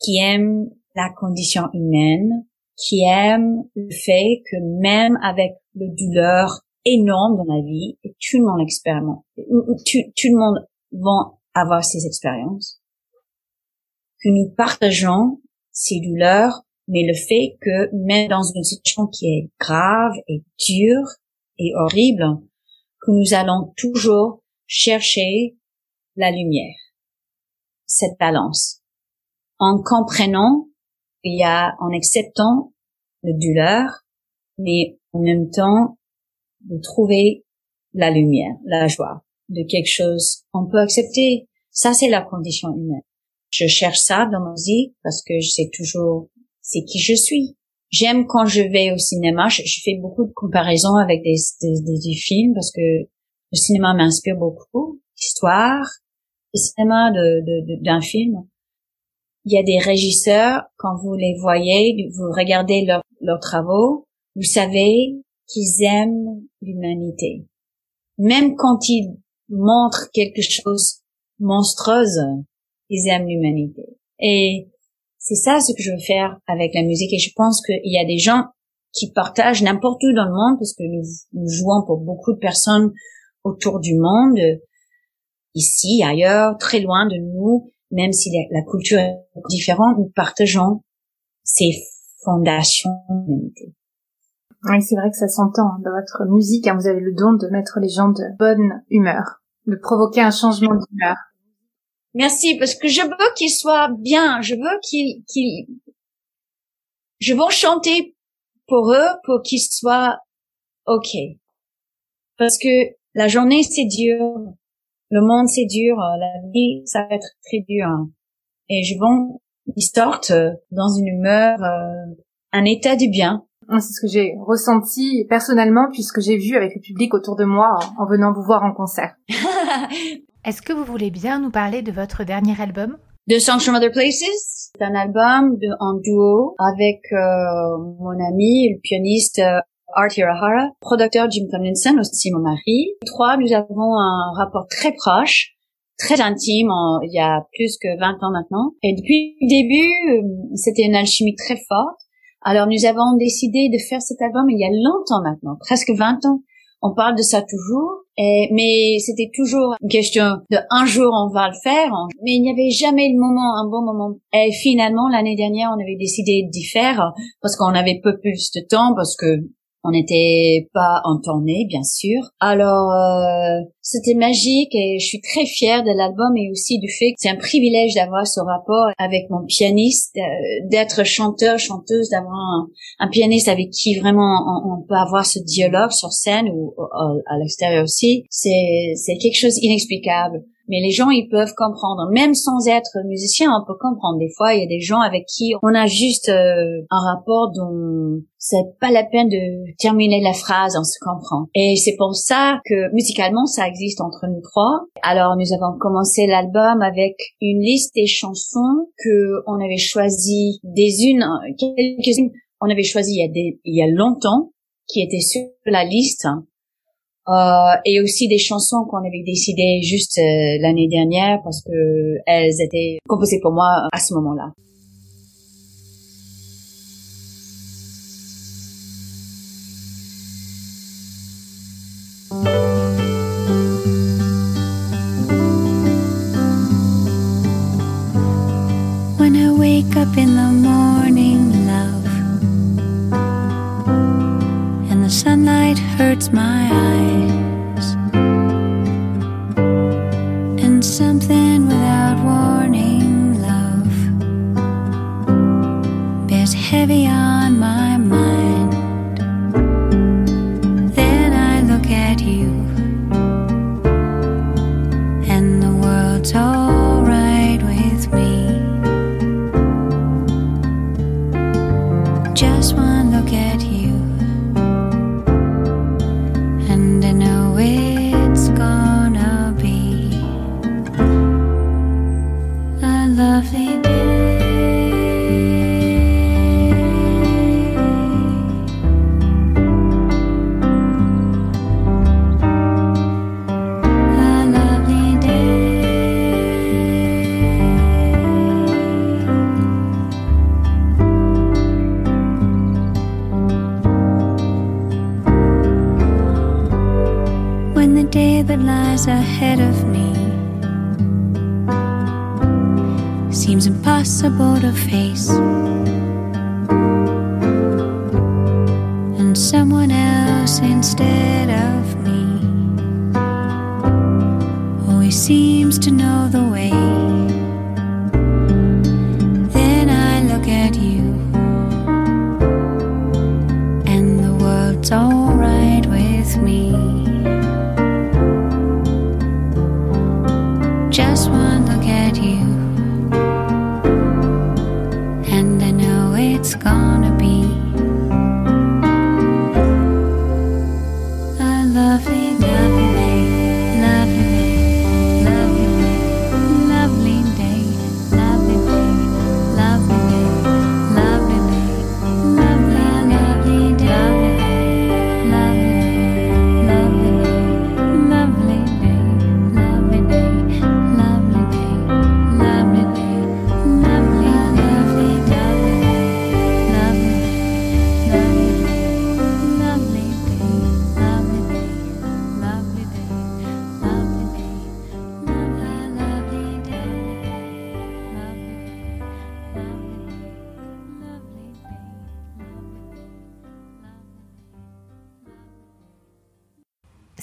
qui aime la condition humaine, qui aime le fait que même avec le douleur énorme dans la vie, tout le monde expérimente, tout, tout le monde va avoir ces expériences, que nous partageons douleurs, mais le fait que même dans une situation qui est grave et dure et horrible, que nous allons toujours chercher la lumière, cette balance, en comprenant, il y a, en acceptant le douleur, mais en même temps de trouver la lumière, la joie de quelque chose on peut accepter. Ça, c'est la condition humaine. Je cherche ça dans ma vie parce que sais toujours c'est qui je suis. J'aime quand je vais au cinéma. Je, fais beaucoup de comparaisons avec des, des, des, films parce que le cinéma m'inspire beaucoup. L'histoire, le cinéma de, d'un film. Il y a des régisseurs, quand vous les voyez, vous regardez leurs travaux, vous savez qu'ils aiment l'humanité. Même quand ils montrent quelque chose monstrueuse, ils aiment l'humanité. Et c'est ça ce que je veux faire avec la musique. Et je pense qu'il y a des gens qui partagent n'importe où dans le monde, parce que nous, jouons pour beaucoup de personnes autour du monde, ici, ailleurs, très loin de nous, même si la, culture est différente, nous partageons ces fondations d'humanité. Oui, c'est vrai que ça s'entend hein, dans votre musique. Hein, vous avez le don de mettre les gens de bonne humeur, de provoquer un changement d'humeur. Merci, parce que je veux qu'ils soient bien. Je veux qu'ils, qu'ils, je veux chanter pour eux pour qu'ils soient ok. Parce que la journée c'est dur, le monde c'est dur, la vie ça va être très dur. Et je veux qu'ils sortent dans une humeur, euh, un état du bien. C'est ce que j'ai ressenti personnellement puisque j'ai vu avec le public autour de moi en venant vous voir en concert. Est-ce que vous voulez bien nous parler de votre dernier album? The Songs from Other Places, c'est un album en duo avec euh, mon ami, le pianiste euh, Art Hirahara, producteur Jim Tomlinson, aussi mon mari. Trois, nous avons un rapport très proche, très intime, il y a plus que 20 ans maintenant. Et depuis le début, euh, c'était une alchimie très forte. Alors nous avons décidé de faire cet album il y a longtemps maintenant, presque 20 ans. On parle de ça toujours, et, mais c'était toujours une question de un jour on va le faire, mais il n'y avait jamais le moment, un bon moment. Et finalement, l'année dernière, on avait décidé d'y faire parce qu'on avait peu plus de temps, parce que on n'était pas entonné, bien sûr. Alors, euh, c'était magique et je suis très fière de l'album et aussi du fait que c'est un privilège d'avoir ce rapport avec mon pianiste, euh, d'être chanteur, chanteuse, d'avoir un, pianiste avec qui vraiment on, peut avoir ce dialogue sur scène ou, à l'extérieur aussi. C'est quelque chose d'inexplicable. Mais les gens ils peuvent comprendre. Même sans être musicien on peut comprendre. Des fois il y a des gens avec qui on a juste euh, un rapport dont c'est pas la peine de terminer la phrase on se comprend. Et c'est pour ça que musicalement ça existe entre nous trois. Alors nous avons commencé l'album avec une liste des chansons que on avait choisi des unes quelques-unes. On avait choisi il y a des il y a longtemps qui étaient sur la liste euh, et aussi des chansons qu'on avait décidé juste euh, l'année dernière parce que elles étaient composées pour moi à ce moment-là. When I wake up in the morning, sunlight hurts my eyes, and something without warning, love, bears heavy on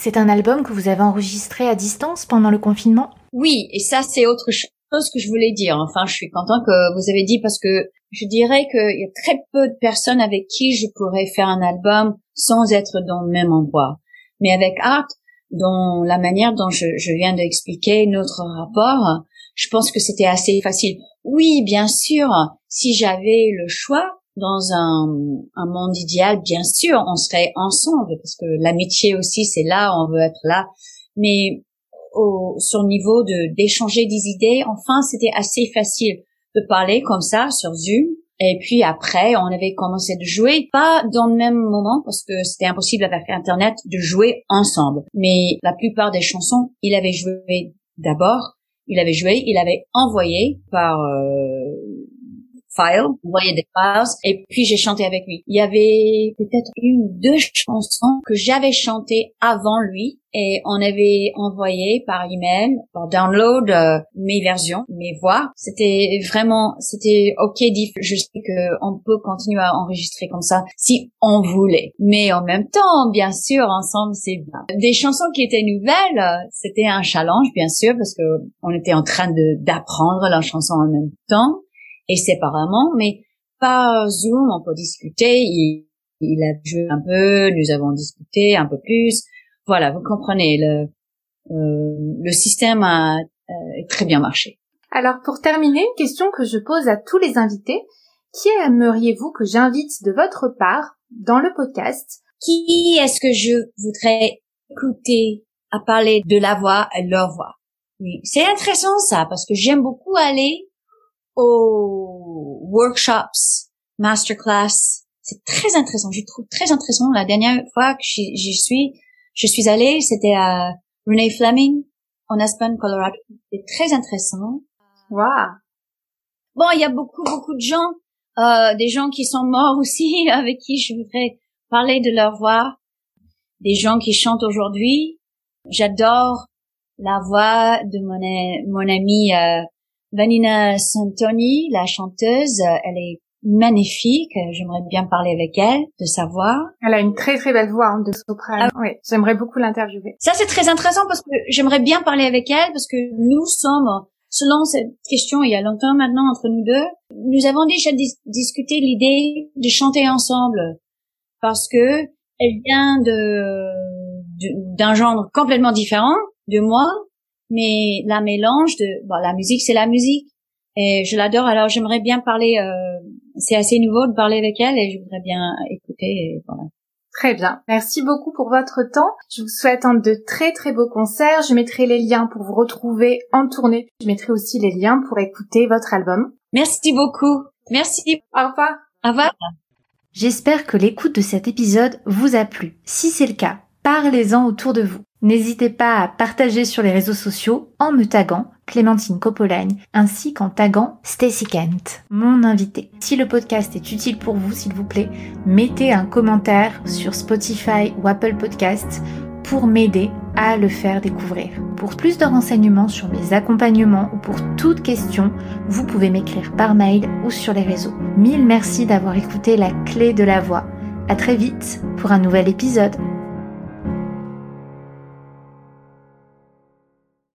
C'est un album que vous avez enregistré à distance pendant le confinement? Oui, et ça c'est autre chose que je voulais dire. Enfin, je suis content que vous avez dit parce que je dirais qu'il y a très peu de personnes avec qui je pourrais faire un album sans être dans le même endroit. Mais avec Art, dans la manière dont je, je viens d'expliquer notre rapport, je pense que c'était assez facile. Oui, bien sûr, si j'avais le choix dans un, un monde idéal, bien sûr, on serait ensemble parce que l'amitié aussi, c'est là, on veut être là. Mais au, sur niveau de d'échanger des idées, enfin, c'était assez facile de parler comme ça sur Zoom. Et puis après, on avait commencé de jouer, pas dans le même moment parce que c'était impossible avec Internet de jouer ensemble. Mais la plupart des chansons, il avait joué d'abord, il avait joué, il avait envoyé par euh, file, envoyé des files, et puis j'ai chanté avec lui. Il y avait peut-être une ou deux chansons que j'avais chantées avant lui, et on avait envoyé par email, par download euh, mes versions, mes voix. C'était vraiment, c'était ok. Je sais que on peut continuer à enregistrer comme ça si on voulait, mais en même temps, bien sûr, ensemble c'est bien. Des chansons qui étaient nouvelles, c'était un challenge, bien sûr, parce que on était en train d'apprendre la chanson en même temps et séparément, mais par Zoom, on peut discuter. Il, il a joué un peu, nous avons discuté un peu plus. Voilà, vous comprenez le le système a très bien marché. Alors pour terminer, une question que je pose à tous les invités. Qui aimeriez-vous que j'invite de votre part dans le podcast? Qui est-ce que je voudrais écouter à parler de la voix et leur voix? Oui, c'est intéressant ça parce que j'aime beaucoup aller aux workshops, masterclass. C'est très intéressant. Je trouve très intéressant. La dernière fois que j'y suis, je suis allée, c'était à Renee Fleming en Aspen, Colorado. C'est très intéressant. Wow. Bon, il y a beaucoup, beaucoup de gens euh, des gens qui sont morts aussi, avec qui je voudrais parler de leur voix, des gens qui chantent aujourd'hui. J'adore la voix de mon, mon amie euh, Vanina Santoni, la chanteuse. Elle est magnifique. J'aimerais bien parler avec elle, de sa voix. Elle a une très très belle voix hein, de soprano. Ah. Oui, j'aimerais beaucoup l'interviewer. Ça c'est très intéressant parce que j'aimerais bien parler avec elle parce que nous sommes selon cette question il y a longtemps maintenant entre nous deux, nous avons déjà discuté l'idée de chanter ensemble parce que elle vient de d'un genre complètement différent de moi, mais la mélange de bon, la musique c'est la musique et je l'adore alors j'aimerais bien parler euh, c'est assez nouveau de parler avec elle et je voudrais bien écouter et voilà. Très bien. Merci beaucoup pour votre temps. Je vous souhaite un de très très beaux concerts. Je mettrai les liens pour vous retrouver en tournée. Je mettrai aussi les liens pour écouter votre album. Merci beaucoup. Merci. Au revoir. Au revoir. J'espère que l'écoute de cet épisode vous a plu. Si c'est le cas, parlez-en autour de vous. N'hésitez pas à partager sur les réseaux sociaux en me taguant Clémentine Copolagne ainsi qu'en taguant Stacy Kent, mon invité. Si le podcast est utile pour vous, s'il vous plaît, mettez un commentaire sur Spotify ou Apple Podcasts pour m'aider à le faire découvrir. Pour plus de renseignements sur mes accompagnements ou pour toute question, vous pouvez m'écrire par mail ou sur les réseaux. Mille merci d'avoir écouté la clé de la voix. À très vite pour un nouvel épisode.